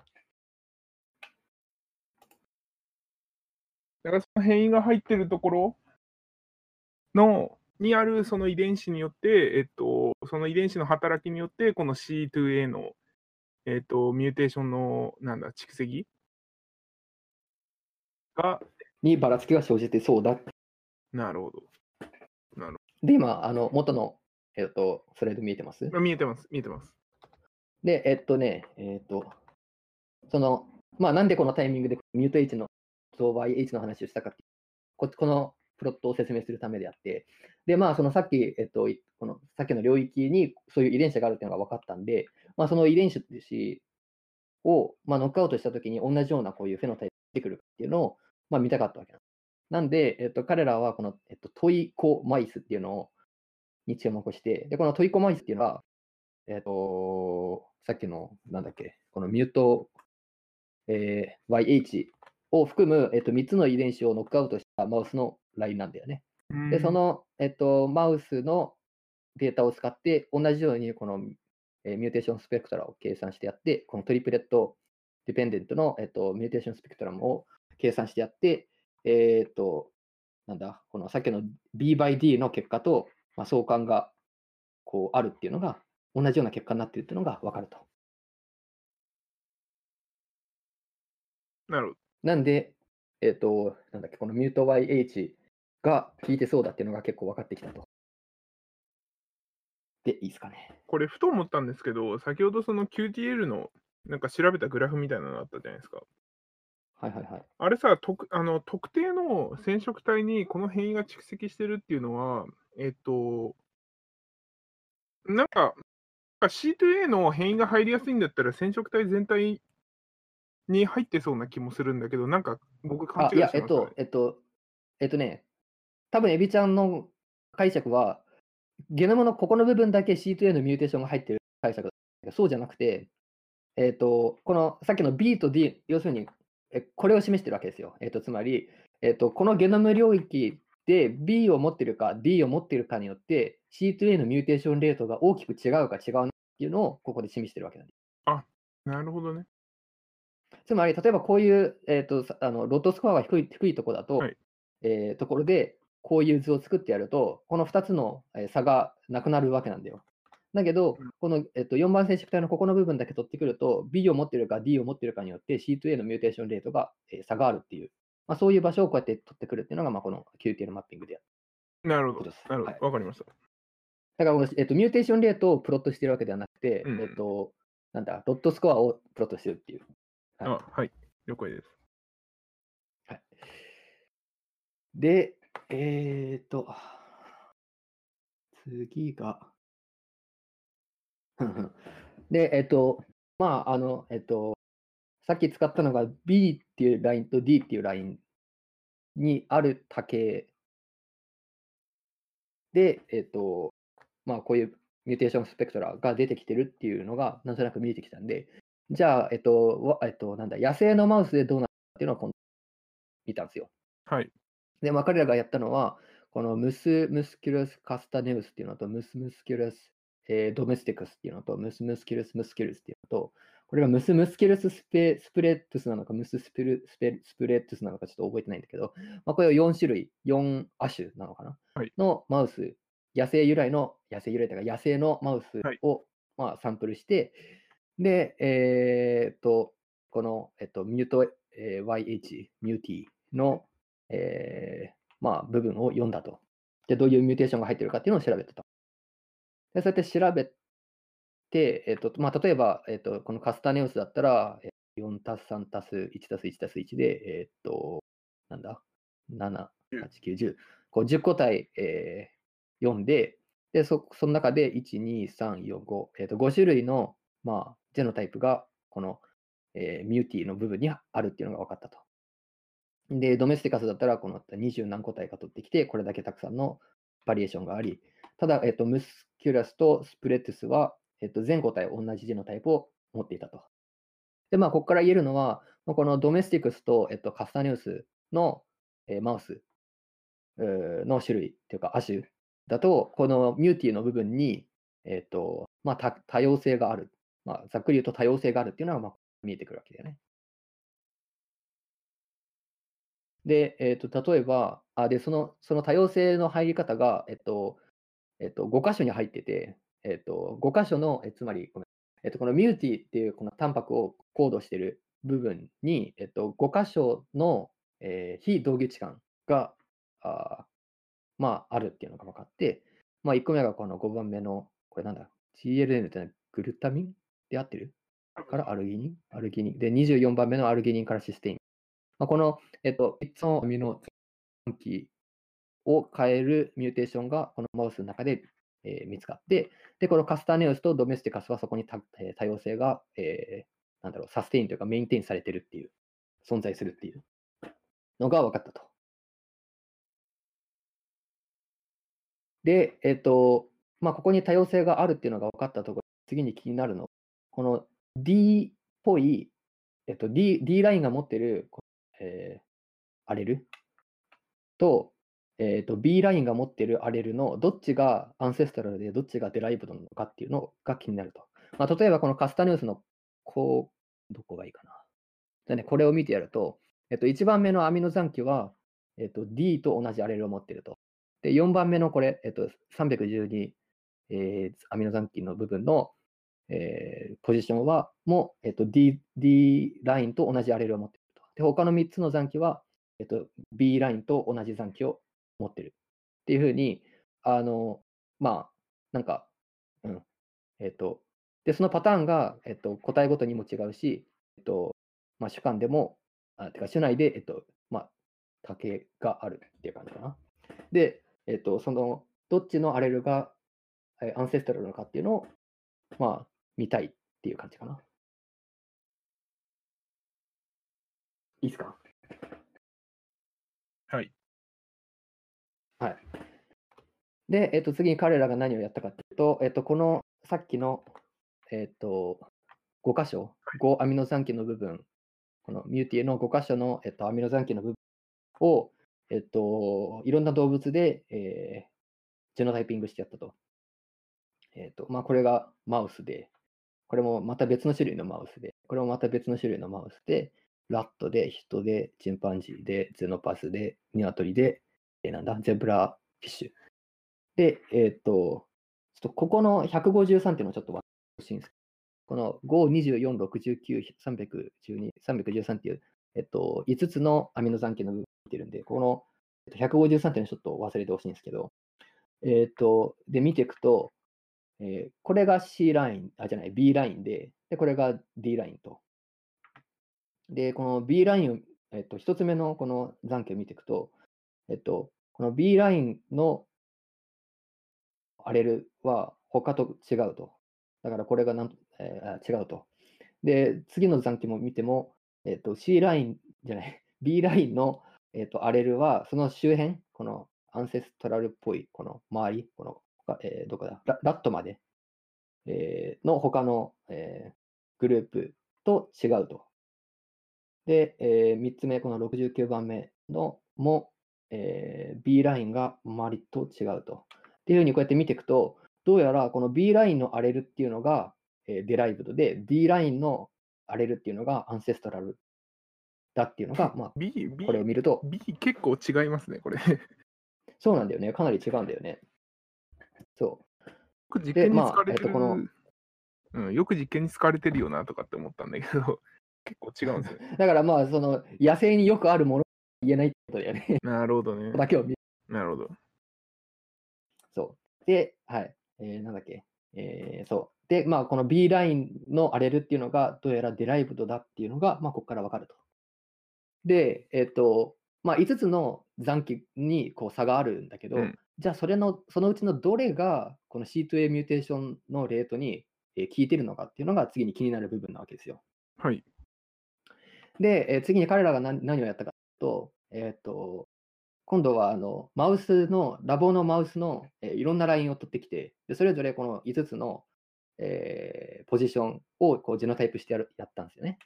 だからその変異が入ってるところ？のにあるその遺伝子によって、えっと、その遺伝子の働きによって、この C2A の、えっと、ミューテーションの、なんだ、蓄積？が、
にばらつきが生じてそうだ。
なるほど。
で、今、あの、元の、えっと、スライド見えてます？
あ見えてます、見えてます。
で、えっとね、えっと、その、まあ、なんでこのタイミングでミュート H のと YH の話をしたかってここのプロットを説明するためであって、で、まあ、そのさっき、えっと、いこのさっきの領域にそういう遺伝子があるっていうのが分かったんで、まあ、その遺伝子を、まあ、ノックアウトしたときに同じようなこういうフェノタイプが出てくるかっていうのを、まあ、見たかったわけなんです。なんで、えっと、彼らはこの、えっと、トイコマイスっていうのをに注目して、で、このトイコマイスっていうのは、えっと、さっきの、なんだっけ、このミュート、えー YH を含む、えっと、3つの遺伝子をノックアウトしたマウスのラインなんだよね。で、その、えっと、マウスのデータを使って、同じようにこの、えー mutation spectra を計算してやって、この triplet dependent の、えっと、 mutation spectrum を計算してやって、えっと、なんだ、このさっきの B by D の結果と、まあ、相関がこうあるっていうのが、同じような結果になっているっていうのが分かると。
なるほど。
なんで、えっ、と、なんだっけ、このミュート YH が効いてそうだっていうのが結構分かってきたと。で、いいですかね。
これ、ふと思ったんですけど、先ほどその QTL のなんか調べたグラフみたいなのあったじゃないですか。
はいはいはい。
あれさ、特あの特定の染色体にこの変異が蓄積してるっていうのは、えっと、なんか、C2A の変異が入りやすいんだったら染色体全体に入ってそうな気もするんだけど、なんか僕勘違いしてます
えっと、えっと、えっとね、多分エビちゃんの解釈は、ゲノムのここの部分だけ C2A のミューテーションが入ってる解釈だそうじゃなくて、えっと、このさっきの B と D、要するに、えこれを示してるわけですよ。えっと、つまり、えっと、このゲノム領域で B を持ってるか D を持ってるかによって C2A のミューテーションレートが大きく違うか違うなっていうのをここで示してるわけなんです。
なるほどね。
つまり、例えばこういう、えー、とさあのロットスコアが低い低いところだと、
はい
えーところで、こういう図を作ってやると、この2つのえー差がなくなるわけなんだよ。だけど
うん、
この、えっと4番染色体のここの部分だけ取ってくると、B を持ってるか D を持ってるかによって C2A の mutation rate が、えー差があるっていう、まあ、そういう場所をこうやって取ってくるっていうのが、まあ、この QTL マッピングである。
なるほど。なるほ
はい
ど。わかりました。
だからこの、えっと、 mutation rate をプロットしてるわけではなくて、
うんうん
えっと、なんだ、 LOD score をプロットしてるっていう。はい
あ、はい。了解です。
で、えーと、次が、(laughs) で、えっと、まあ、あの、えっと、さっき使ったのが B っていうラインと D っていうラインにある多型で、えっと、まあ、こういう mutation spectra が出てきてるっていうのが、なんとなく見えてきたんで、じゃあ、えっと、えっと、なんだ、野生のマウスでどうなるかっていうのを今度見たんですよ。
はい。
で、まあ、彼らがやったのは、このムスムスキュラスカスタネウスっていうのと、ムスムスキュラス、えードメスティクスっていうのと、ムスムスキュラスムスキュラスっていうのと、これがムスムスキュラススペスプレットゥスなのか、ムススプルスペスプレットゥスなのかちょっと覚えてないんだけど、まあ、これを4種類、4亜種なのかな、
はい。
のマウス、野生由来の、野生由来というか野生のマウス
はい。
を、まあ、サンプルして、で、えーっと、この、えっと、ミュート、えー YH、ミューティの、えーまあ、部分を読んだと。で、どういうミューテーションが入ってるかっていうのを調べてた。で、そうやって調べて、えっとまあ、例えば、えっと、このカスタネウスだったら、えー4たす3たす1たす1たす1で、えっと、なんだ ?7、8、9、10。こう10個体、えー読んで、でそ、その中で1、2、3、4、5、えっと、5種類の、まあ、ジェノタイプが、この、えーミューティーの部分にあるっていうのが分かったと。で、ドメスティカスだったら、この20何個体が取ってきて、これだけたくさんのバリエーションがあり、ただ、えっと、ムスキュラスとスプレットスは、えっと、全個体同じジェノタイプを持っていたと。で、まあ、ここから言えるのは、このドメスティクスと、えっと、カスタニウスの、えーマウスの種類というか亜種だと、このミューティーの部分に、えっとまあ、多多様性がある、まあ、ざっくり言うと多様性があるっていうのが、まあ、見えてくるわけだよね。で、えっと例えば、あでそのその多様性の入り方が、えっとえっと、5箇所に入ってて、えっと、5箇所の、えつまりえっと、このミューティーっていうこのタンパクをコードしている部分に、えっと、5箇所の、えー非同義置換があーまあ、あるっていうのが分かって、まあ、1個目がこの5番目の、これなんだ、GLN ってグルタミンで合ってる？からアルギニン？アルギニン。で、24番目のアルギニンからシステイン。まあ、この、えっと、3つのアミノ酸基を変えるミューテーションがこのマウスの中で、えー見つかって、で、このカスタネウスとドメスティカスはそこに多,、えー多様性が、えーなんだろう、サステインというかメインテインされてるっていう、存在するっていうのが分かったと。で、えっと、まあ、ここに多様性があるっていうのが分かったところ、次に気になるの、この D っぽい、えっと、D, D ラインが持ってる、えーアレルと、えっと、B ラインが持ってるアレルのどっちがアンセストラルでどっちがデライブドなのかっていうのが気になると。まあ、例えばこのカスタニウスのこう、どこがいいかな。じゃね、これを見てやると、えっと、1番目のアミノ残機は、えっと、D と同じアレルを持っていると。で、4番目のこれ、えっと、312、えーアミノ残機の部分の、えーポジションは、もう、えっと、D, D ラインと同じアレルを持ってる。で、他の3つの残機は、えっと、B ラインと同じ残機を持ってる。っていうふうに、あの、まあ、なんか、うん、えっと、で、そのパターンが、えっと、個体ごとにも違うし、えっと、まあ、主観でも、あてか、種内で、えっと、まあ、竹があるっていう感じかな。で、えっと、その、どっちのアレルが、アンセストラルなのかっていうのを、まあ、見たいっていう感じかな。いいですか？
はい。
はい。で、えっと、次に彼らが何をやったかっていうと、えっと、このさっきの、えっと、5箇所、5アミノ酸基の部分、このミューティーの5箇所の、えっと、アミノ酸基の部分を、えっと、いろんな動物で、えージェノタイピングしてやったと。えっと、まあ、これがマウスで、これもまた別の種類のマウスで、これもまた別の種類のマウスで、ラットで、人で、チンパンジーで、ゼノパスで、ニワトリで、えーなんだ、ゼブラフィッシュ。で、えっ、と、ちょっとここの153っていうのをちょっと分かってほしいんです。この5、24、69、312、313っていう、えっと、5つのアミノ残機の部分を見てるんで、この153っていうのをちょっと忘れてほしいんですけど、えっと、で、見ていくと、えーこれが C ライン、あ、じゃない、B ラインで、で、これが D ラインと。で、この B ラインを、えっと、一つ目のこの残機を見ていくと、えっと、この B ラインのアレルは他と違うと。だからこれがなん、えー違うと。で、次の残機も見ても、えっと、C ラインじゃない、(laughs) B ラインの、えっと、アレルはその周辺、このアンセストラルっぽい、この周り、この、えーどこだラ、ラットまで、えーの他の、えーグループと違うと。で、え3つ目、この69番目のも、えー B ラインが周りと違うと。っていうふうにこうやって見ていくと、どうやらこの B ラインのアレルっていうのが、えーデライブドで、D ラインのアレルっていうのがアンセストラルだっていうのが、(laughs) ま
B、
あ、
B
これを見ると、
B 結構違いますね、これ。よ
そうなんだよね。かなり違うんだよね。そう。
く実験に
まあ
使われてる、
えっとこの
うん、よく実験に使われてるよなとかって思ったんだけど、結構違うんですよね。(laughs)
だからまあ、その野生によくあるものは言えないってことだよね。(laughs)
なるほどね。
だけを見
なるほど。
そう。で、はい。えーなんだっけ。えーそう。で、まあ、この B ラインのアレルっていうのが、どうやらデライブドだっていうのが、まあ、ここからわかると。で、えっ、と、まあ、5つの残機にこう差があるんだけど、
うん
じゃあ、それの、そのうちのどれが、この C2A ミューテーションのレートに、えー効いてるのかっていうのが、次に気になる部分なわけですよ。
はい。
で、えー次に彼らが何何をやったかとえっ、と、今度はあのマウスの、ラボのマウスの、えーいろんなラインを取ってきて、でそれぞれこの5つの、えーポジションをこうジェノタイプしてやるやったんですよね。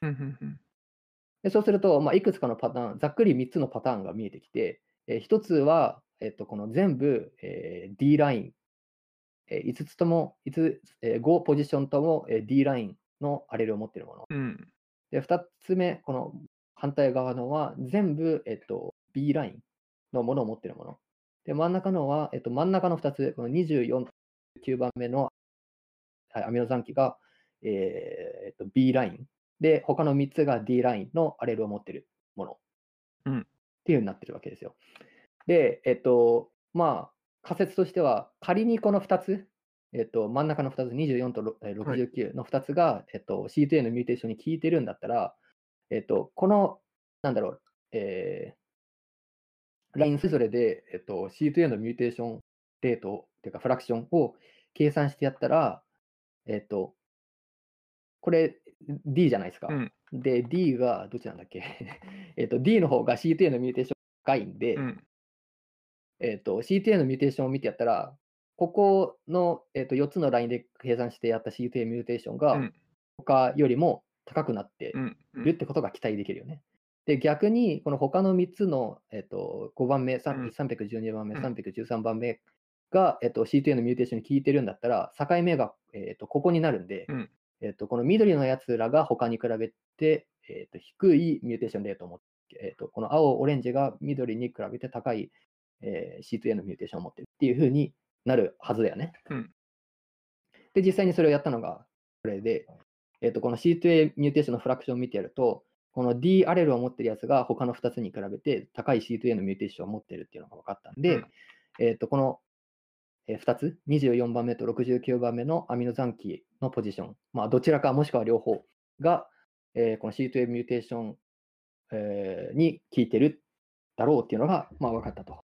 でそうすると、まあ、いくつかのパターン、ざっくり3つのパターンが見えてきて、えー1つは、えっと、この全部、えー D ライン、え5つとも、5, つえー5ポジションとも、えー D ラインのアレルを持っているもの。
うん
で、2つ目、この反対側のは全部、えっと、B ラインのものを持っているもの。で、真ん中のは、えっと、真ん中の2つ、この24、9番目のはいアミノ残機が、えーえっと、B ライン。で、他の3つが D ラインのアレルを持っているもの。
うん
っていうようになってるわけですよ。で、えっと、まあ、仮説としては、仮にこの2つ、えっと、真ん中の2つ、24とろえー
はい。
69の2つが、えっと、C2A のミューテーションに効いてるんだったら、えっと、この、なんだろう、えーラインそれぞれで、えっと、C2A の mutation rate っていうか、 fraction を計算してやったら、えっと、これ D じゃないですか。
うん。
で、D が、どっちなんだっけ？(laughs) えっと、D の方が C2A のミューテーション高いんで、
うん。
えっと、CTA のミューテーションを見てやったら、ここの、えっと4つのラインで計算してやった CTA ミューテーションが
うん、
他よりも高くなって
うんうん。
るってことが期待できるよね。で、逆に、この他の3つの、えっと5番目、さん
うん。
312番目、
うん。
313番目が、えっと CTA のミューテーションに効いてるんだったら、境目が、えっとここになるんで、
うん。
えっとこの緑のやつらが他に比べて、えっと低い mutation rate を持って、えっとこの青、オレンジが緑に比べて高い、えー C2A のミューテーションを持ってるっていう風になるはずだよね。
うん。
で、実際にそれをやったのがこれで、えっとこの C2A ミューテーションのフラクションを見てやると、この D アレルを持ってるやつが他の2つに比べて高い C2A のミューテーションを持ってるっていうのが分かったんで、
うん。
えっとこの2つ、24番目と69番目のアミノ残機のポジション、まあ、どちらかもしくは両方が、えーこの C2A ミューテーション、えーに効いてるだろうっていうのが、まあ、分かったと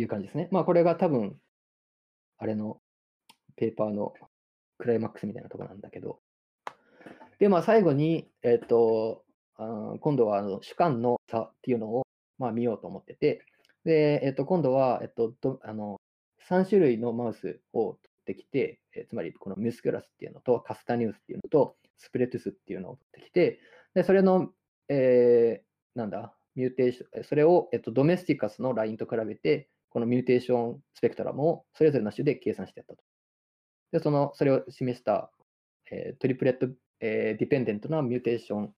いう感じですね。まあ、これが多分、あれのペーパーのクライマックスみたいなとこなんだけど、で、まあ、最後に、えっ、と、今度はあの種間の差っていうのを、まあ、見ようと思ってて、で、えっ、と、今度は、えっ、と、あの、3種類のマウスを取ってきて、えつまりこのミュスクラスっていうのと、カスタニウスっていうのと、スプレトゥスっていうのを取ってきて、で、それの、えなんだ、 mutation、それを、えっと、 domesticus のラインと比べて、この mutation spectrum をそれぞれの種で計算してやったと。で、その、それを示した、えー triplet、えー dependent な mutation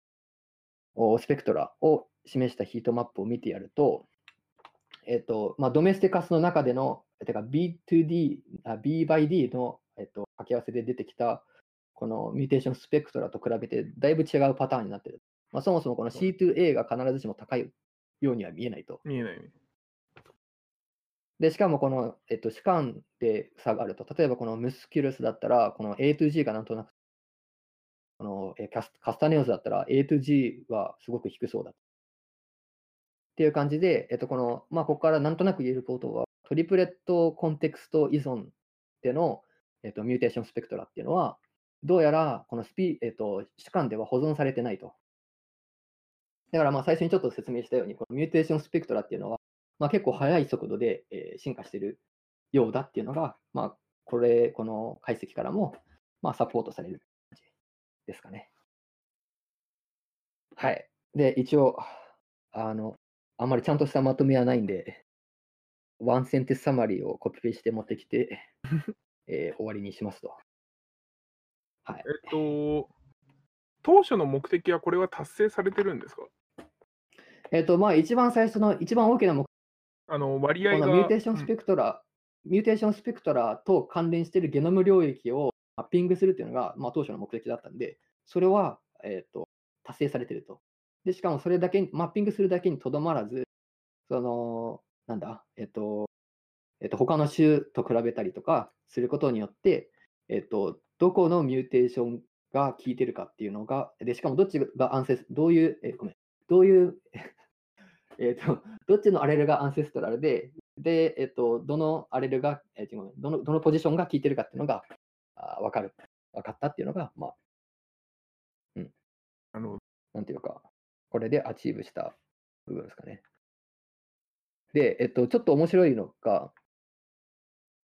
お spectra を示したヒートマップを見てやると、えっと、まあ、 domesticus の中での、てか B2D、B by D の、えっと、掛け合わせで出てきた、この mutation spectra と比べて、だいぶ違うパターンになってる。まあ、そもそもこの C2A が必ずしも高いようには見えないと。
見えない。
で、しかもこの、えっと、種間で差があると、例えばこの musculus だったら、この A to G がなんとなく、このえカス castaneus だったら A to G はすごく低そうだ。っていう感じで、えっと、この、まあ、ここからなんとなく言えることは、 triplet context 依存での、えっと、 mutation spectra っていうのは、どうやらこのスピ、えっと、種間では保存されてないと。だからまあ最初にちょっと説明したように、この mutation spectra っていうのは、まあ、結構速い速度で、えー進化しているようだっていうのが、まあ、これ、この解析からも、まあ、サポートされる感じですかね。はい。で、一応、あの、あんまりちゃんとしたまとめはないんで、ワンセンテスサマリーをコピペして持ってきて、(laughs) えー終わりにしますと。はい。
えっと、当初の目的はこれは達成されてるんですか？
えっ、と、まあ、一番最初の、一番大きな目
あの割合が。
このミューテーションス
うん
ペクトラ、 mutation spectra と関連しているゲノム領域をマッピングするっていうのが、まあ、当初の目的だったんで、それは、えー、と達成されていると。で、しかもそれだけに、マッピングするだけにとどまらず、その、なんだ、えっ、と、えっ、と、他の種と比べたりとかすることによって、えっ、と、どこの mutation が効いてるかっていうのが、で、しかもどっちがアンセス、どういう、えごめん、どういう、えっと、どっちのアレルが ancestral で、で、えっと、どのアレルが、えーどの、どのポジションが効いてるかっていうのが、あ分かる、分かったっていうのが、まあ、
あの
なんていうか、これで achieve した部分ですかね。で、えっと、ちょっと面白いのが、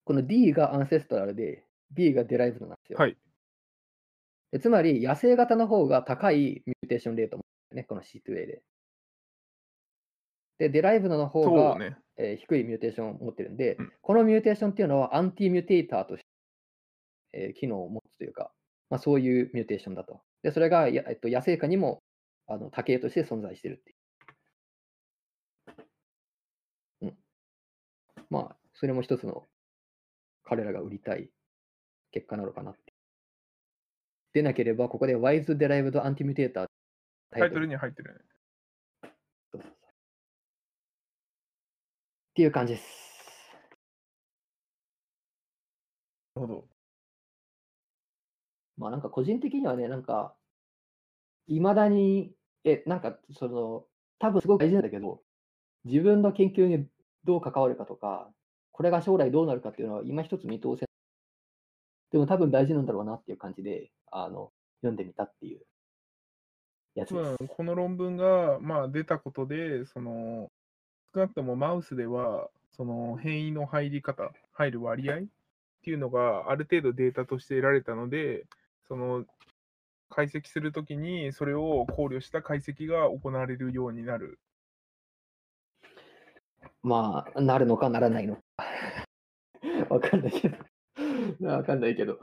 この D が ancestral で、B が derived なんですよ。
はい。
でつまり、野生型の方が高い mutation rate を持ってるね、この C2A で。で、 derived の方が、
ね。
えー低い mutation を持ってるんで、
うん
この mutation っていうのは antimutator として、えー機能を持つというか、まあ、そういう mutation だと。で、それがや、えっと、野生下にもあの多型として存在してるっていう。うん。まあ、それも一つの彼らが売りたい結果なのかなって。でなければ、ここで Wise Derived Antimuttator
タイトルに入ってるね。
そうそうそうっていう感じです。
なるほど。
まあなんか個人的にはね、なんか、いまだに、え、なんかその、多分すごく大事なんだけど、自分の研究にどう関わるかとか、これが将来どうなるかっていうのは今一つ見通せない。でも多分大事なんだろうなっていう感じで、あの、読んでみたっていうやつ
多
です
分。この論文が、まあ、出たことで、その少なくともマウスでは、その変異の入り方、入る割合っていうのがある程度データとして得られたので、その解析するときにそれを考慮した解析が行われるようになる。
まあ、なるのかならないのか。(laughs) わかんないけど。わかんないけど。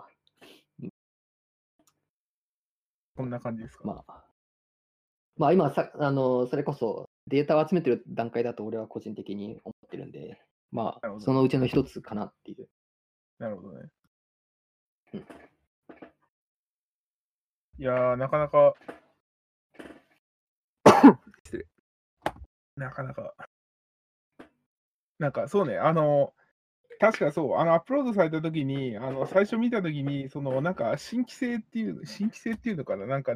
こんな感じですか？
まあ、まあ今さ、あの、それこそデータを集めてる段階だと俺は個人的に思ってるんで、まあ、そのうちの一つかなっていう。
なるほどね
うん。
いやー、なかなか、失礼。なかなか、なんかそうね、あの、確かそう、あのアップロードされたときに、あの最初見たときに、そのなんか新規性っていう、新規性っていうのかな、なんか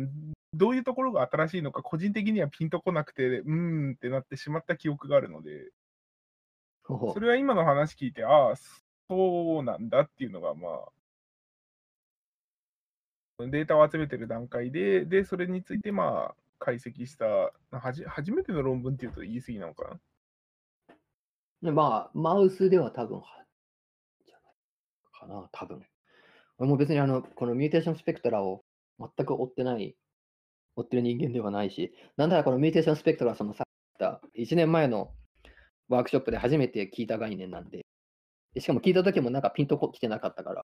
どういうところが新しいのか、個人的にはピンとこなくて、うーんってなってしまった記憶があるので、それは今の話聞いて、ああ、そうなんだっていうのが、まあ、データを集めてる段階で、で、それについて、まあ、解析した、はじ初めての論文っていうと言い過ぎなのかな。
でまあ、マウスでは多分は、じゃないかな、多分。俺も別にあの、この mutation spectra を全く追ってない、追ってる人間ではないし、なんだらこの mutation spectra はそのさった1年前のワークショップで初めて聞いた概念なんで、でしかも聞いた時もなんかピンとこ来てなかったから、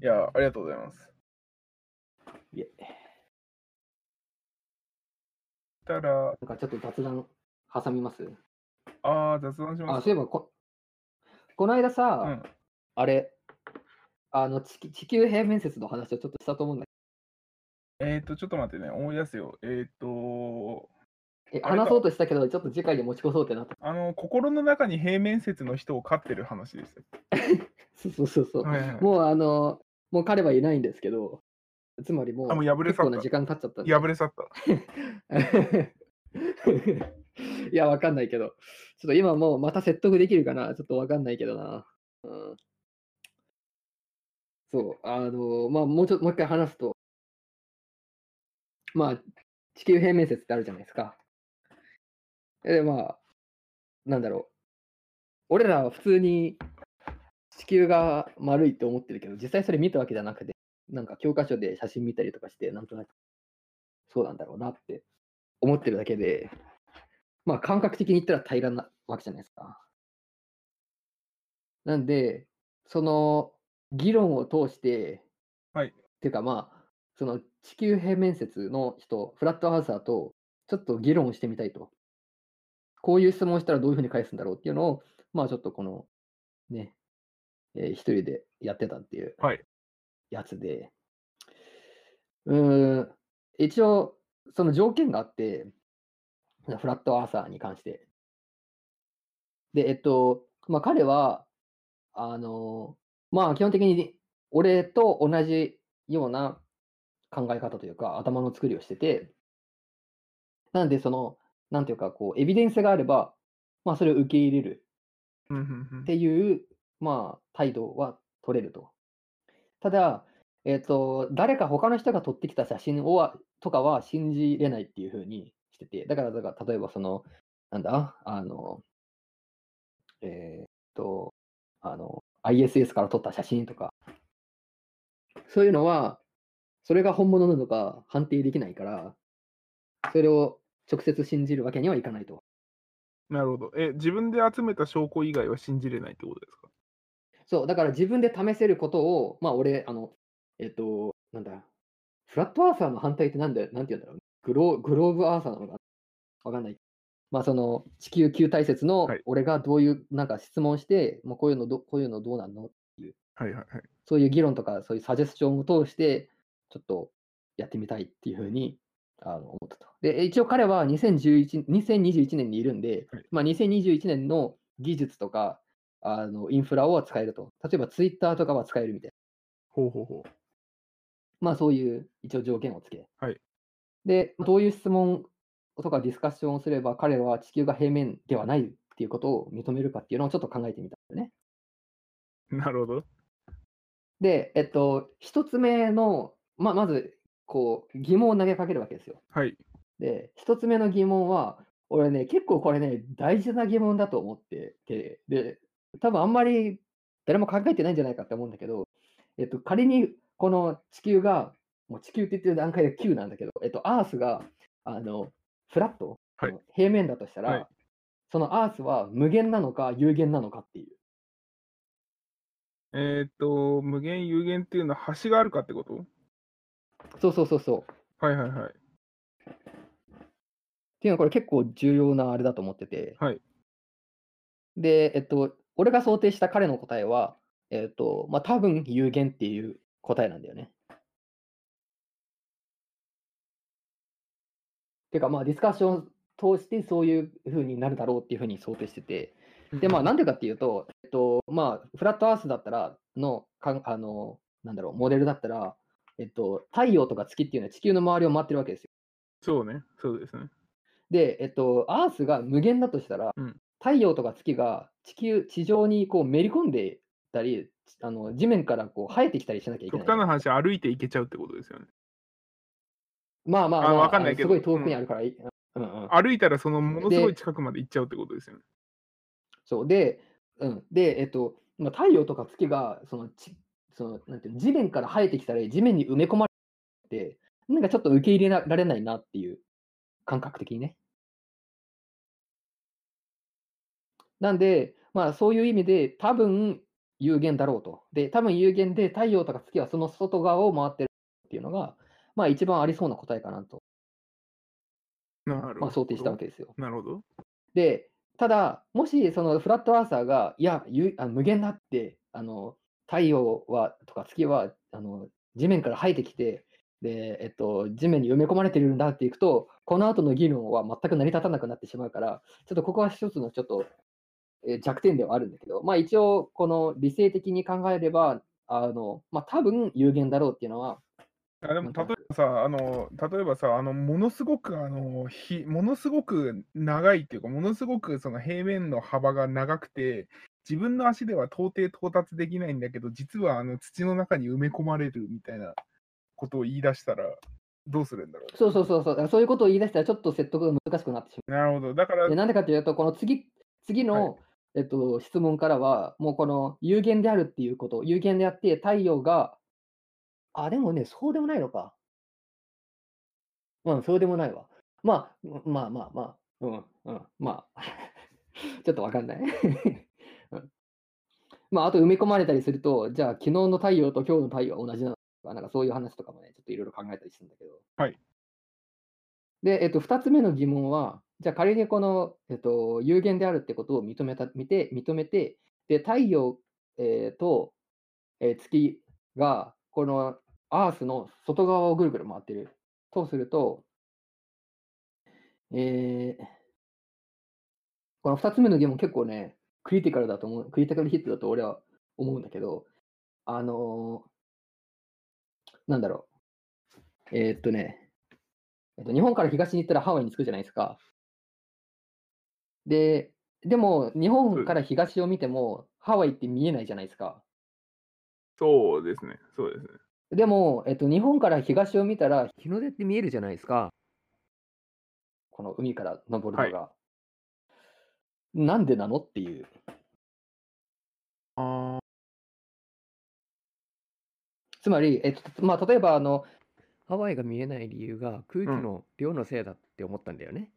いや、ありがとうございます。
いえ、
たら、
なんかちょっと雑談挟みます？
ああ、雑談し
あ、
ます
そういえばこ、この間さ、
うん。
あれ、あの地球地球平面説の話をちょっとしたと思うんだ
えっ、と、ちょっと待ってね、思い出すよ。えっ、と、
けど、え
あれか
話そうとしたけど、ちょっと次回で持ち越そうってなった。
あの、心の中に平面説の人を飼ってる話ですよ。(laughs)
そうそうそうそう。
はいはいはい
もうあの、もう彼はいないんですけど、つまりもう
あもう破れ去った
結構な時間経っちゃったんで。
破れ去った。(laughs)
いや、わかんないけど、ちょっと今もうまた説得できるかな、ちょっとわかんないけどな。うん、そう、あの、まあ、もうちょっと、もう一回話すと、まあ、地球平面説ってあるじゃないですか。で、まあ、なんだろう。俺らは普通に地球が丸いって思ってるけど、実際それ見たわけじゃなくて、なんか教科書で写真見たりとかして、なんとなくそうなんだろうなって思ってるだけで、まあ感覚的に言ったら平らなわけじゃないですか。なんで、その議論を通して、
はい
っていうかまあ、その地球平面説の人、フラットアーサーとちょっと議論をしてみたいと。こういう質問をしたらどういうふうに返すんだろうっていうのを、まあちょっとこの、ね、えー一人でやってたっていう
はい
やつで、うーん、一応、その条件があって、フラットアーサーに関して。で、えっと、まあ彼は、あの、まあ基本的に俺と同じような考え方というか、頭の作りをしてて、なんでその、なんていうか、こう、エビデンスがあれば、まあそれを受け入れるっていう、まあ、態度は取れると。ただ、えっ、と、誰か他の人が撮ってきた写真をはとかは信じれないっていうふうにしてて、だから、だから例えばその、なんだ、あの、えっ、と、あの、ISS から撮った写真とか、そういうのは、それが本物なのか判定できないから、それを直接信じるわけにはいかないと。
なるほど。え、自分で集めた証拠以外は信じれないってことですか？
そう、だから自分で試せることを、まあ俺、あの、えっと、なんだ、フラットアーサーの反対ってなんだよ、なんて言うんだろう。グローグローブアーサーなのかな？わかんない。まあその地球球体説の
はい
俺がどういうなんか質問して、もうこういうのどこういうのどうなんの？
はいはいはい。
そういう議論とかそういうサジェスチョンを通してちょっとやってみたいっていうふうにあの思ったと。で、一応彼は2011 2021年にいるんで、
はい
まあ2021年の技術とかあのインフラを使えると。例えばツイッターとかは使えるみたいな。
ほうほうほう。
まあそういう一応条件をつけ。
はい
で、どういう質問とかディスカッションをすれば彼は地球が平面ではないっていうことを認めるかっていうのをちょっと考えてみたんだよね。
なるほど。
で、えっと、一つ目の、まあ、まず、こう、疑問を投げかけるわけですよ。
はい。
で、一つ目の疑問は、俺ね、結構これね、大事な疑問だと思ってて、で、多分あんまり誰も考えてないんじゃないかって思うんだけど、えっと、仮にこの地球が、もう地球って言ってる段階で9なんだけど、えっと、アースが、あの、フラット、
はい
平面だとしたら、
はい
そのアースは無限なのか有限なのかっていう。
えーっと、無限有限っていうのは端があるかってこと？
そうそうそうそう。
はいはいはい。
っていうのはこれ結構重要なあれだと思ってて。
はい
で、えっと、俺が想定した彼の答えは、えっと、まあ、多分有限っていう答えなんだよね。ていうか、まあ、ディスカッションを通してそういう風になるだろうっていう風に想定してて。で、まあ、なんでかっていうと、えっと、まあ、フラットアースだったら、の、かんあの、なんだろう、モデルだったら、えっと、太陽とか月っていうのは地球の周りを回ってるわけですよ。
そうね。そうですね。
で、えっと、アースが無限だとしたら、
うん
太陽とか月が地球、地上にこうめり込んでたり、あの地面からこう生えてきたりしなきゃいけない。
極端な話、歩いて行けちゃうってことですよね。
まあまあ、
あ
まあ、
わかんないけど
すごい遠くにあるからいい、うんうん、
歩いたらそのものすごい
で
近くまで行っちゃうってことですよね。
そうで、うん、で、えっと、まあ、太陽とか月がそのちそのなんていうの地面から生えてきたり、地面に埋め込まれて、なんかちょっと受け入れられないなっていう感覚的にね。なんで、まあそういう意味で多分有限だろうと。で、多分有限で太陽とか月はその外側を回ってるっていうのが、まあ一番ありそうな答えかなと、
なるほど。
まあ、想定したわけですよ。
なるほど。
で、ただ、もしそのフラットアーサーが、いや、ゆあ無限だって、あの太陽はとか月はあの地面から生えてきて、で、えっと、地面に埋め込まれてるんだっていくと、この後の議論は全く成り立たなくなってしまうから、ちょっとここは一つのちょっと、えー弱点ではあるんだけど、まあ一応、この理性的に考えれば、あの、まあ多分有限だろうっていうのは、
あでも例えばさ、あの例えばさ、あのものすごくあのひものすごく長いっていうか、ものすごくその平面の幅が長くて、自分の足では到底到達できないんだけど、実はあの土の中に埋め込まれるみたいなことを言い出したら、どうするんだろう。
そうそうそうそう、だからそういうことを言い出したらちょっと説得が難しくなってしまう。
なるほど。だから
で、なんでかというと、この次次の、えっと、質問からは、もうこの有限であるっていうこと、有限であって太陽が、あ、でもね、そうでもないのか。うん、そうでもないわ。まあ、うんまあまあまあ、うん、うん、まあ、(laughs) ちょっとわかんない。(laughs) うんまあ、あと埋め込まれたりすると、じゃあ、昨日の太陽と今日の太陽は同じなのか、なんかそういう話とかもね、ちょっといろいろ考えたりするんだけど。
はい。
で、えっと、2つ目の疑問は、じゃあ仮にこの、えっと、有限であるってことを認めた、見て、認めて、で、太陽、えーと、えー月が、このアースの外側をぐるぐる回ってる。とすると、えーこの2つ目の疑問結構ね、クリティカルだと思う、クリティカルヒットだと俺は思うんだけど、あのーなんだろう。えーっとね、えっと、日本から東に行ったらハワイに着くじゃないですか。で、でも、日本から東を見ても、ハワイって見えないじゃないですか。
そうですね。そうですね。
でも、えっと、日本から東を見たら、日の出って見えるじゃないですか。この海から昇るのが。なんでなのっていう。
あ
つまり、えっと、まあ、例えば、あの、ハワイが見えない理由が空気の量のせいだって思ったんだよね。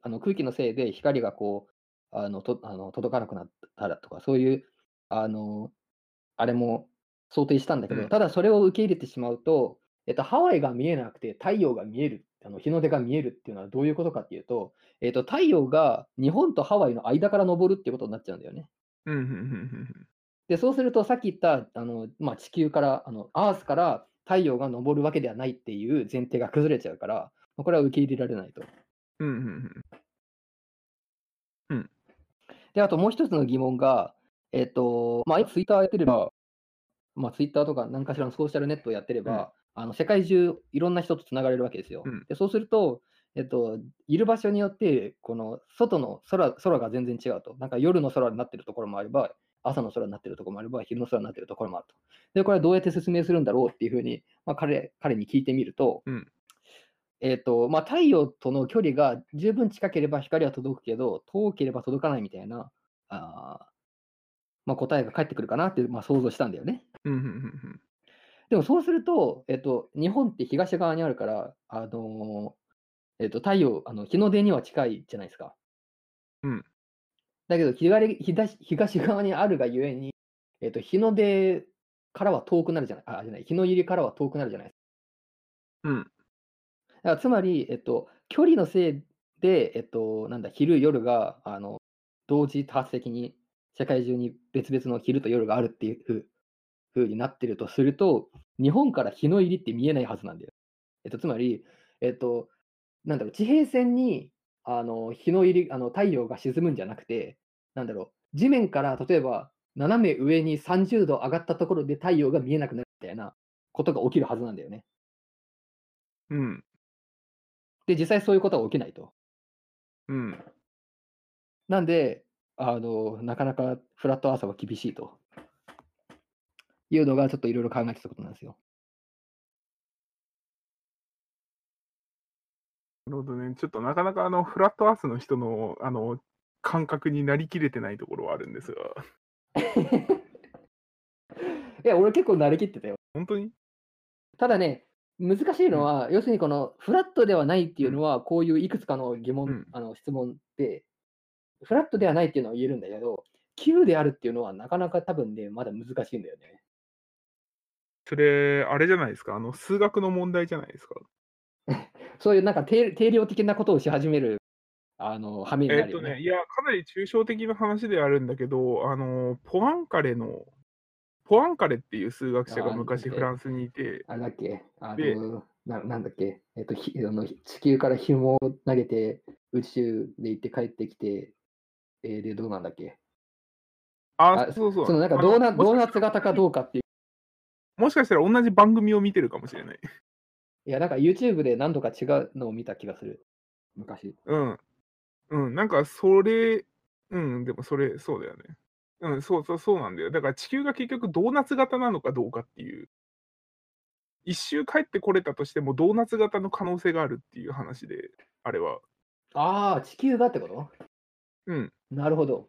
あの空気のせいで光がこう、あのとあの届かなくなったらとか、そういう、あの、あれも想定したんだけど、
うん
ただそれを受け入れてしまうと、えっと、ハワイが見えなくて太陽が見える、あの日の出が見えるっていうのはどういうことかっていうと、えっと、太陽が日本とハワイの間から昇るっていうことになっちゃうんだよね。
うんうんうんうん
で、そうすると、さっき言ったあの、まあ、地球から、あのアースから太陽が昇るわけではないっていう前提が崩れちゃうから、まあこれは受け入れられないと。
うんうんうん
で、あともう一つの疑問が、えっ、と、まあ、ツイッターやってれば、まあ、ツイッターとか何かしらのソーシャルネットをやってれば、あの世界中いろんな人とつながれるわけですよ。
うん
でそうすると、えっと、いる場所によって、この外の空空が全然違うと。なんか夜の空になってるところもあれば、朝の空になってるところもあれば、昼の空になってるところもあると。で、これはどうやって説明するんだろうっていうふうに、まあ、彼彼に聞いてみると、
うん
えっとまあ、太陽との距離が十分近ければ光は届くけど、遠ければ届かないみたいなあー、まあ、答えが返ってくるかなって、まあ、想像したんだよね。でもそうすると、えっと、日本って東側にあるから、あのーえっと、太陽、あの日の出には近いじゃないですか。
うん
だけど左東、東側にあるがゆえに、えっと、日の出からは遠くなるじゃない、あ、じゃない、日の入りからは遠くなるじゃないですか。
うん
だからつまり、えっと、距離のせいで、えっと、なんだ、昼、夜が、あの、同時多発的に世界中に別々の昼と夜があるっていうふうになってるとすると、日本から日の入りって見えないはずなんだよ。えっと、つまり、えっと、なんだろう、地平線にあの日の入り、あの太陽が沈むんじゃなくて、なんだろう、地面から例えば斜め上に30度上がったところで太陽が見えなくなるみたいなことが起きるはずなんだよね。
うん
で、実際そういうことは起きないと。
うん
なんで、あのなかなかフラットアーサーは厳しいというのがちょっといろいろ考えてたことなんですよ。
なるほどね。ちょっとなかなかあのフラットアースの人のあの感覚になりきれてないところはあるんですが、(laughs)
いや、俺結構慣れきってたよ。
本当に？
ただね、難しいのは、要するにこのフラットではないっていうのは、こういういくつかの疑問、
うん
あの質問で、フラットではないっていうのは言えるんだけど、9であるっていうのはなかなか多分ね、まだ難しいんだよね。
それ、あれじゃないですか、あの数学の問題じゃないですか？(laughs)
そういうなんか定定量的なことをし始めるあの羽目に
え
なるよね。
っとね、いや、かなり抽象的な話ではあるんだけど、あの、ポアンカレの、ポアンカレっていう数学者が昔フランスにいて、
あれだっけ？あ
で
のななんだっけ、えっと、ひあの地球から紐を投げて宇宙で行って帰ってきて、えーで、どうなんだっけ？
あ、
あ
そうそう。
そのなんか
あ
ドーナドーナツ型かどうかっていう。
もしかしたら同じ番組を見てるかもしれない。
いや、なんか YouTube で何度か違うのを見た気がする。昔。
うん。うん、なんかそれ、うん、でもそれ、そうだよね。うん、そうそう、そうなんだよ。だから地球が結局ドーナツ型なのかどうかっていう。一周帰ってこれたとしてもドーナツ型の可能性があるっていう話で、あれは。
ああ、地球がってこと？
うん、
なるほど。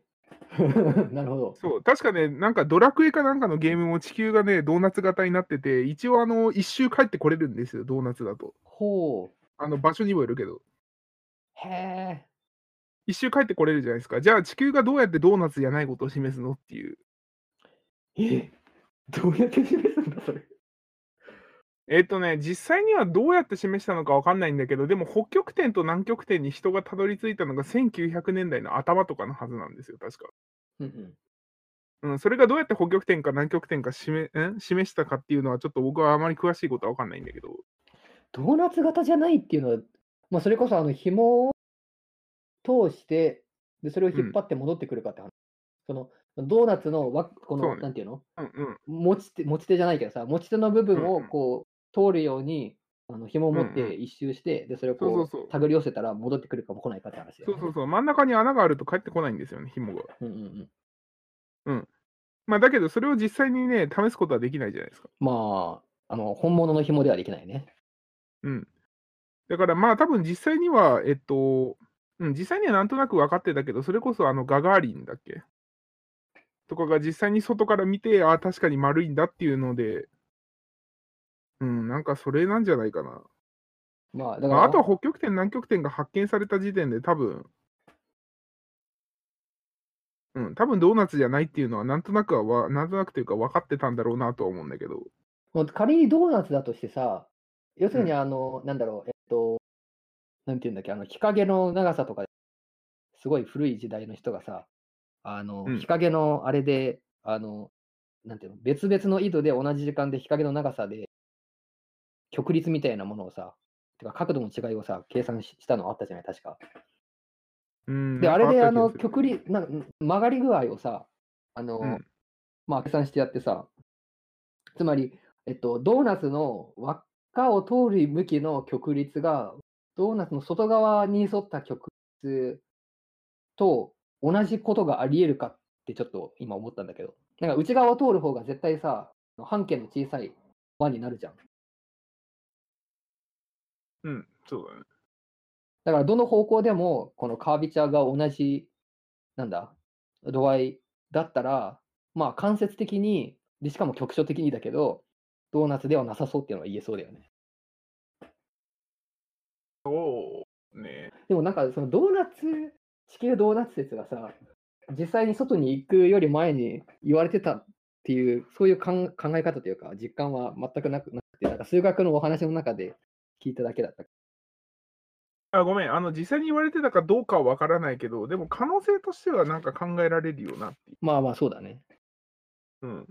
(laughs) なるほど。
そう。確かね、なんかドラクエかなんかのゲームも地球がね、ドーナツ型になってて、一応あの、一周帰ってこれるんですよ、ドーナツだと。
ほう。
あの、場所にもよるけど。
へえ。
一周帰ってこれるじゃないですか。じゃあ地球がどうやってドーナツじゃないことを示すのっていう。
え？どうやって示す。
えっとね、実際にはどうやって示したのかわかんないんだけど、でも北極点と南極点に人がたどり着いたのが1900年代の頭とかのはずなんですよ、確か。
うんうん。
うん、それがどうやって北極点か南極点か示ん示したかっていうのは、ちょっと僕はあまり詳しいことはわかんないんだけど。
ドーナツ型じゃないっていうのは、まあ、それこそあの紐を通してで、それを引っ張って戻ってくるかって話。そのドーナツのわこの、
そうね
なんていうの？
うんうん。
持ち手持ち手じゃないけどさ、持ち手の部分
うんうん
をこう通るようにあの紐を持っ
うんう
て一周して、でそれをこ
そうそうそう
う手繰り寄せたら戻ってくるかも来ないかって話ね。
そうそうそう。真ん中に穴があると帰ってこないんですよね、紐が。
うんうんうん。
まあ、だけど、それを実際にね、試すことはできないじゃないですか。
まあ、あの本物の紐ではできないね。
うん。だからまあ多分実際には、えっと、うん、実際にはなんとなく分かってたけど、それこそあのガガーリンだっけ？とかが実際に外から見て、ああ、確かに丸いんだっていうので、うん、なんかそれなんじゃないかな。
まあ、だから、
まあ、あとは北極点、南極点が発見された時点で多分、うん、多分ドーナツじゃないっていうのは、なんとなくはわ、なんとなくというか分かってたんだろうなとは思うんだけど。
仮にドーナツだとしてさ、要するに
うん
あの、なんだろう、えっと、なんていうんだっけ、あの日陰の長さとか、すごい古い時代の人がさ、あの、
うん
日陰のあれで、あの、なんていうの、別々の緯度で同じ時間で日陰の長さで、曲率みたいなものをさ、てか角度の違いをさ、計算ししたのあったじゃない、確か。
うん、
で、あれで、あの、曲率、なんか曲がり具合をさ、あの、
うん
まあ、計算してやってさ、つまり、えっと、ドーナツの輪っかを通る向きの曲率が、ドーナツの外側に沿った曲率と同じことがあり得るかってちょっと今思ったんだけど、なんか内側を通る方が絶対さ、半径の小さい輪になるじゃん。
うん、そうだね。
だからどの方向でもこのカービチャーが同じ、なんだ、度合いだったら、まあ間接的に、でしかも局所的にだけど、ドーナツではなさそうっていうのは言えそうだよね。
そうね。
でもなんかそのドーナツ、地球ドーナツ説がさ、実際に外に行くより前に言われてたっていう、そういう考え方というか、実感は全くなくなくて、なんか数学のお話の中で聞いただけだった。
あごめん、あの実際に言われてたかどうかは分からないけど、でも可能性としてはなんか考えられるよなってい
まあまあそうだね。
う。うん、っ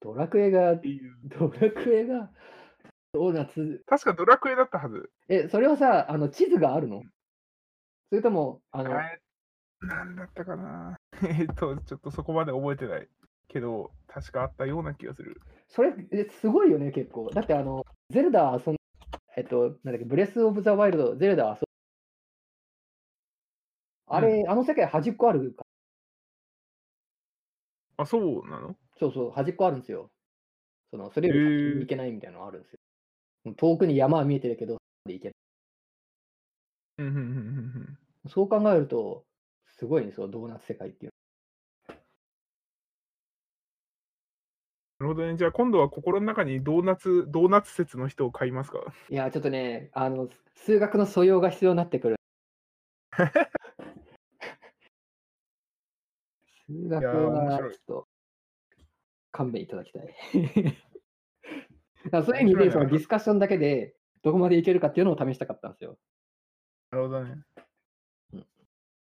ドラクエが。ドラクエがドーナツ
確かドラクエだったはず。
え、それはさ、あの地図があるの？それとも、あの、
なんだったかな (laughs) えっと、ちょっとそこまで覚えてないけど、確かあったような気がする。
それ、えすごいよね、結構。だって、あの、ゼルダ遊ん、えっと、なんだっけ、ブレス・オブ・ザ・ワイルド、ゼルダ遊ん、あれ、あの世界端っこあるか
あ、そうなの？
そうそう、端っこあるんですよ。その、それより行けないみたいなのあるんですよ。遠くに山は見えてるけど、で行けない。
うんうんうんうんうん。
そう考えると、すごいね、そう、ドーナツ世界っていう。
なるほどね。じゃあ今度は心の中にドーナツ、ドーナツ説の人を買いますか？
いや、ちょっとね、あの、数学の素養が必要になってくる。(laughs) 数学はちょっと勘弁いただきたい。(laughs) だからそういう意味で、そのディスカッションだけでどこまでいけるかっていうのを試したかったんですよ。
なるほどね
うん。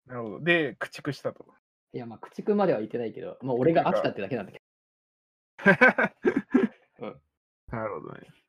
なるほど。で、駆逐したと。
いや、まあ、駆逐までは言ってないけど、まあ、俺が飽きたってだけなんだけ (laughs)
なるほどね。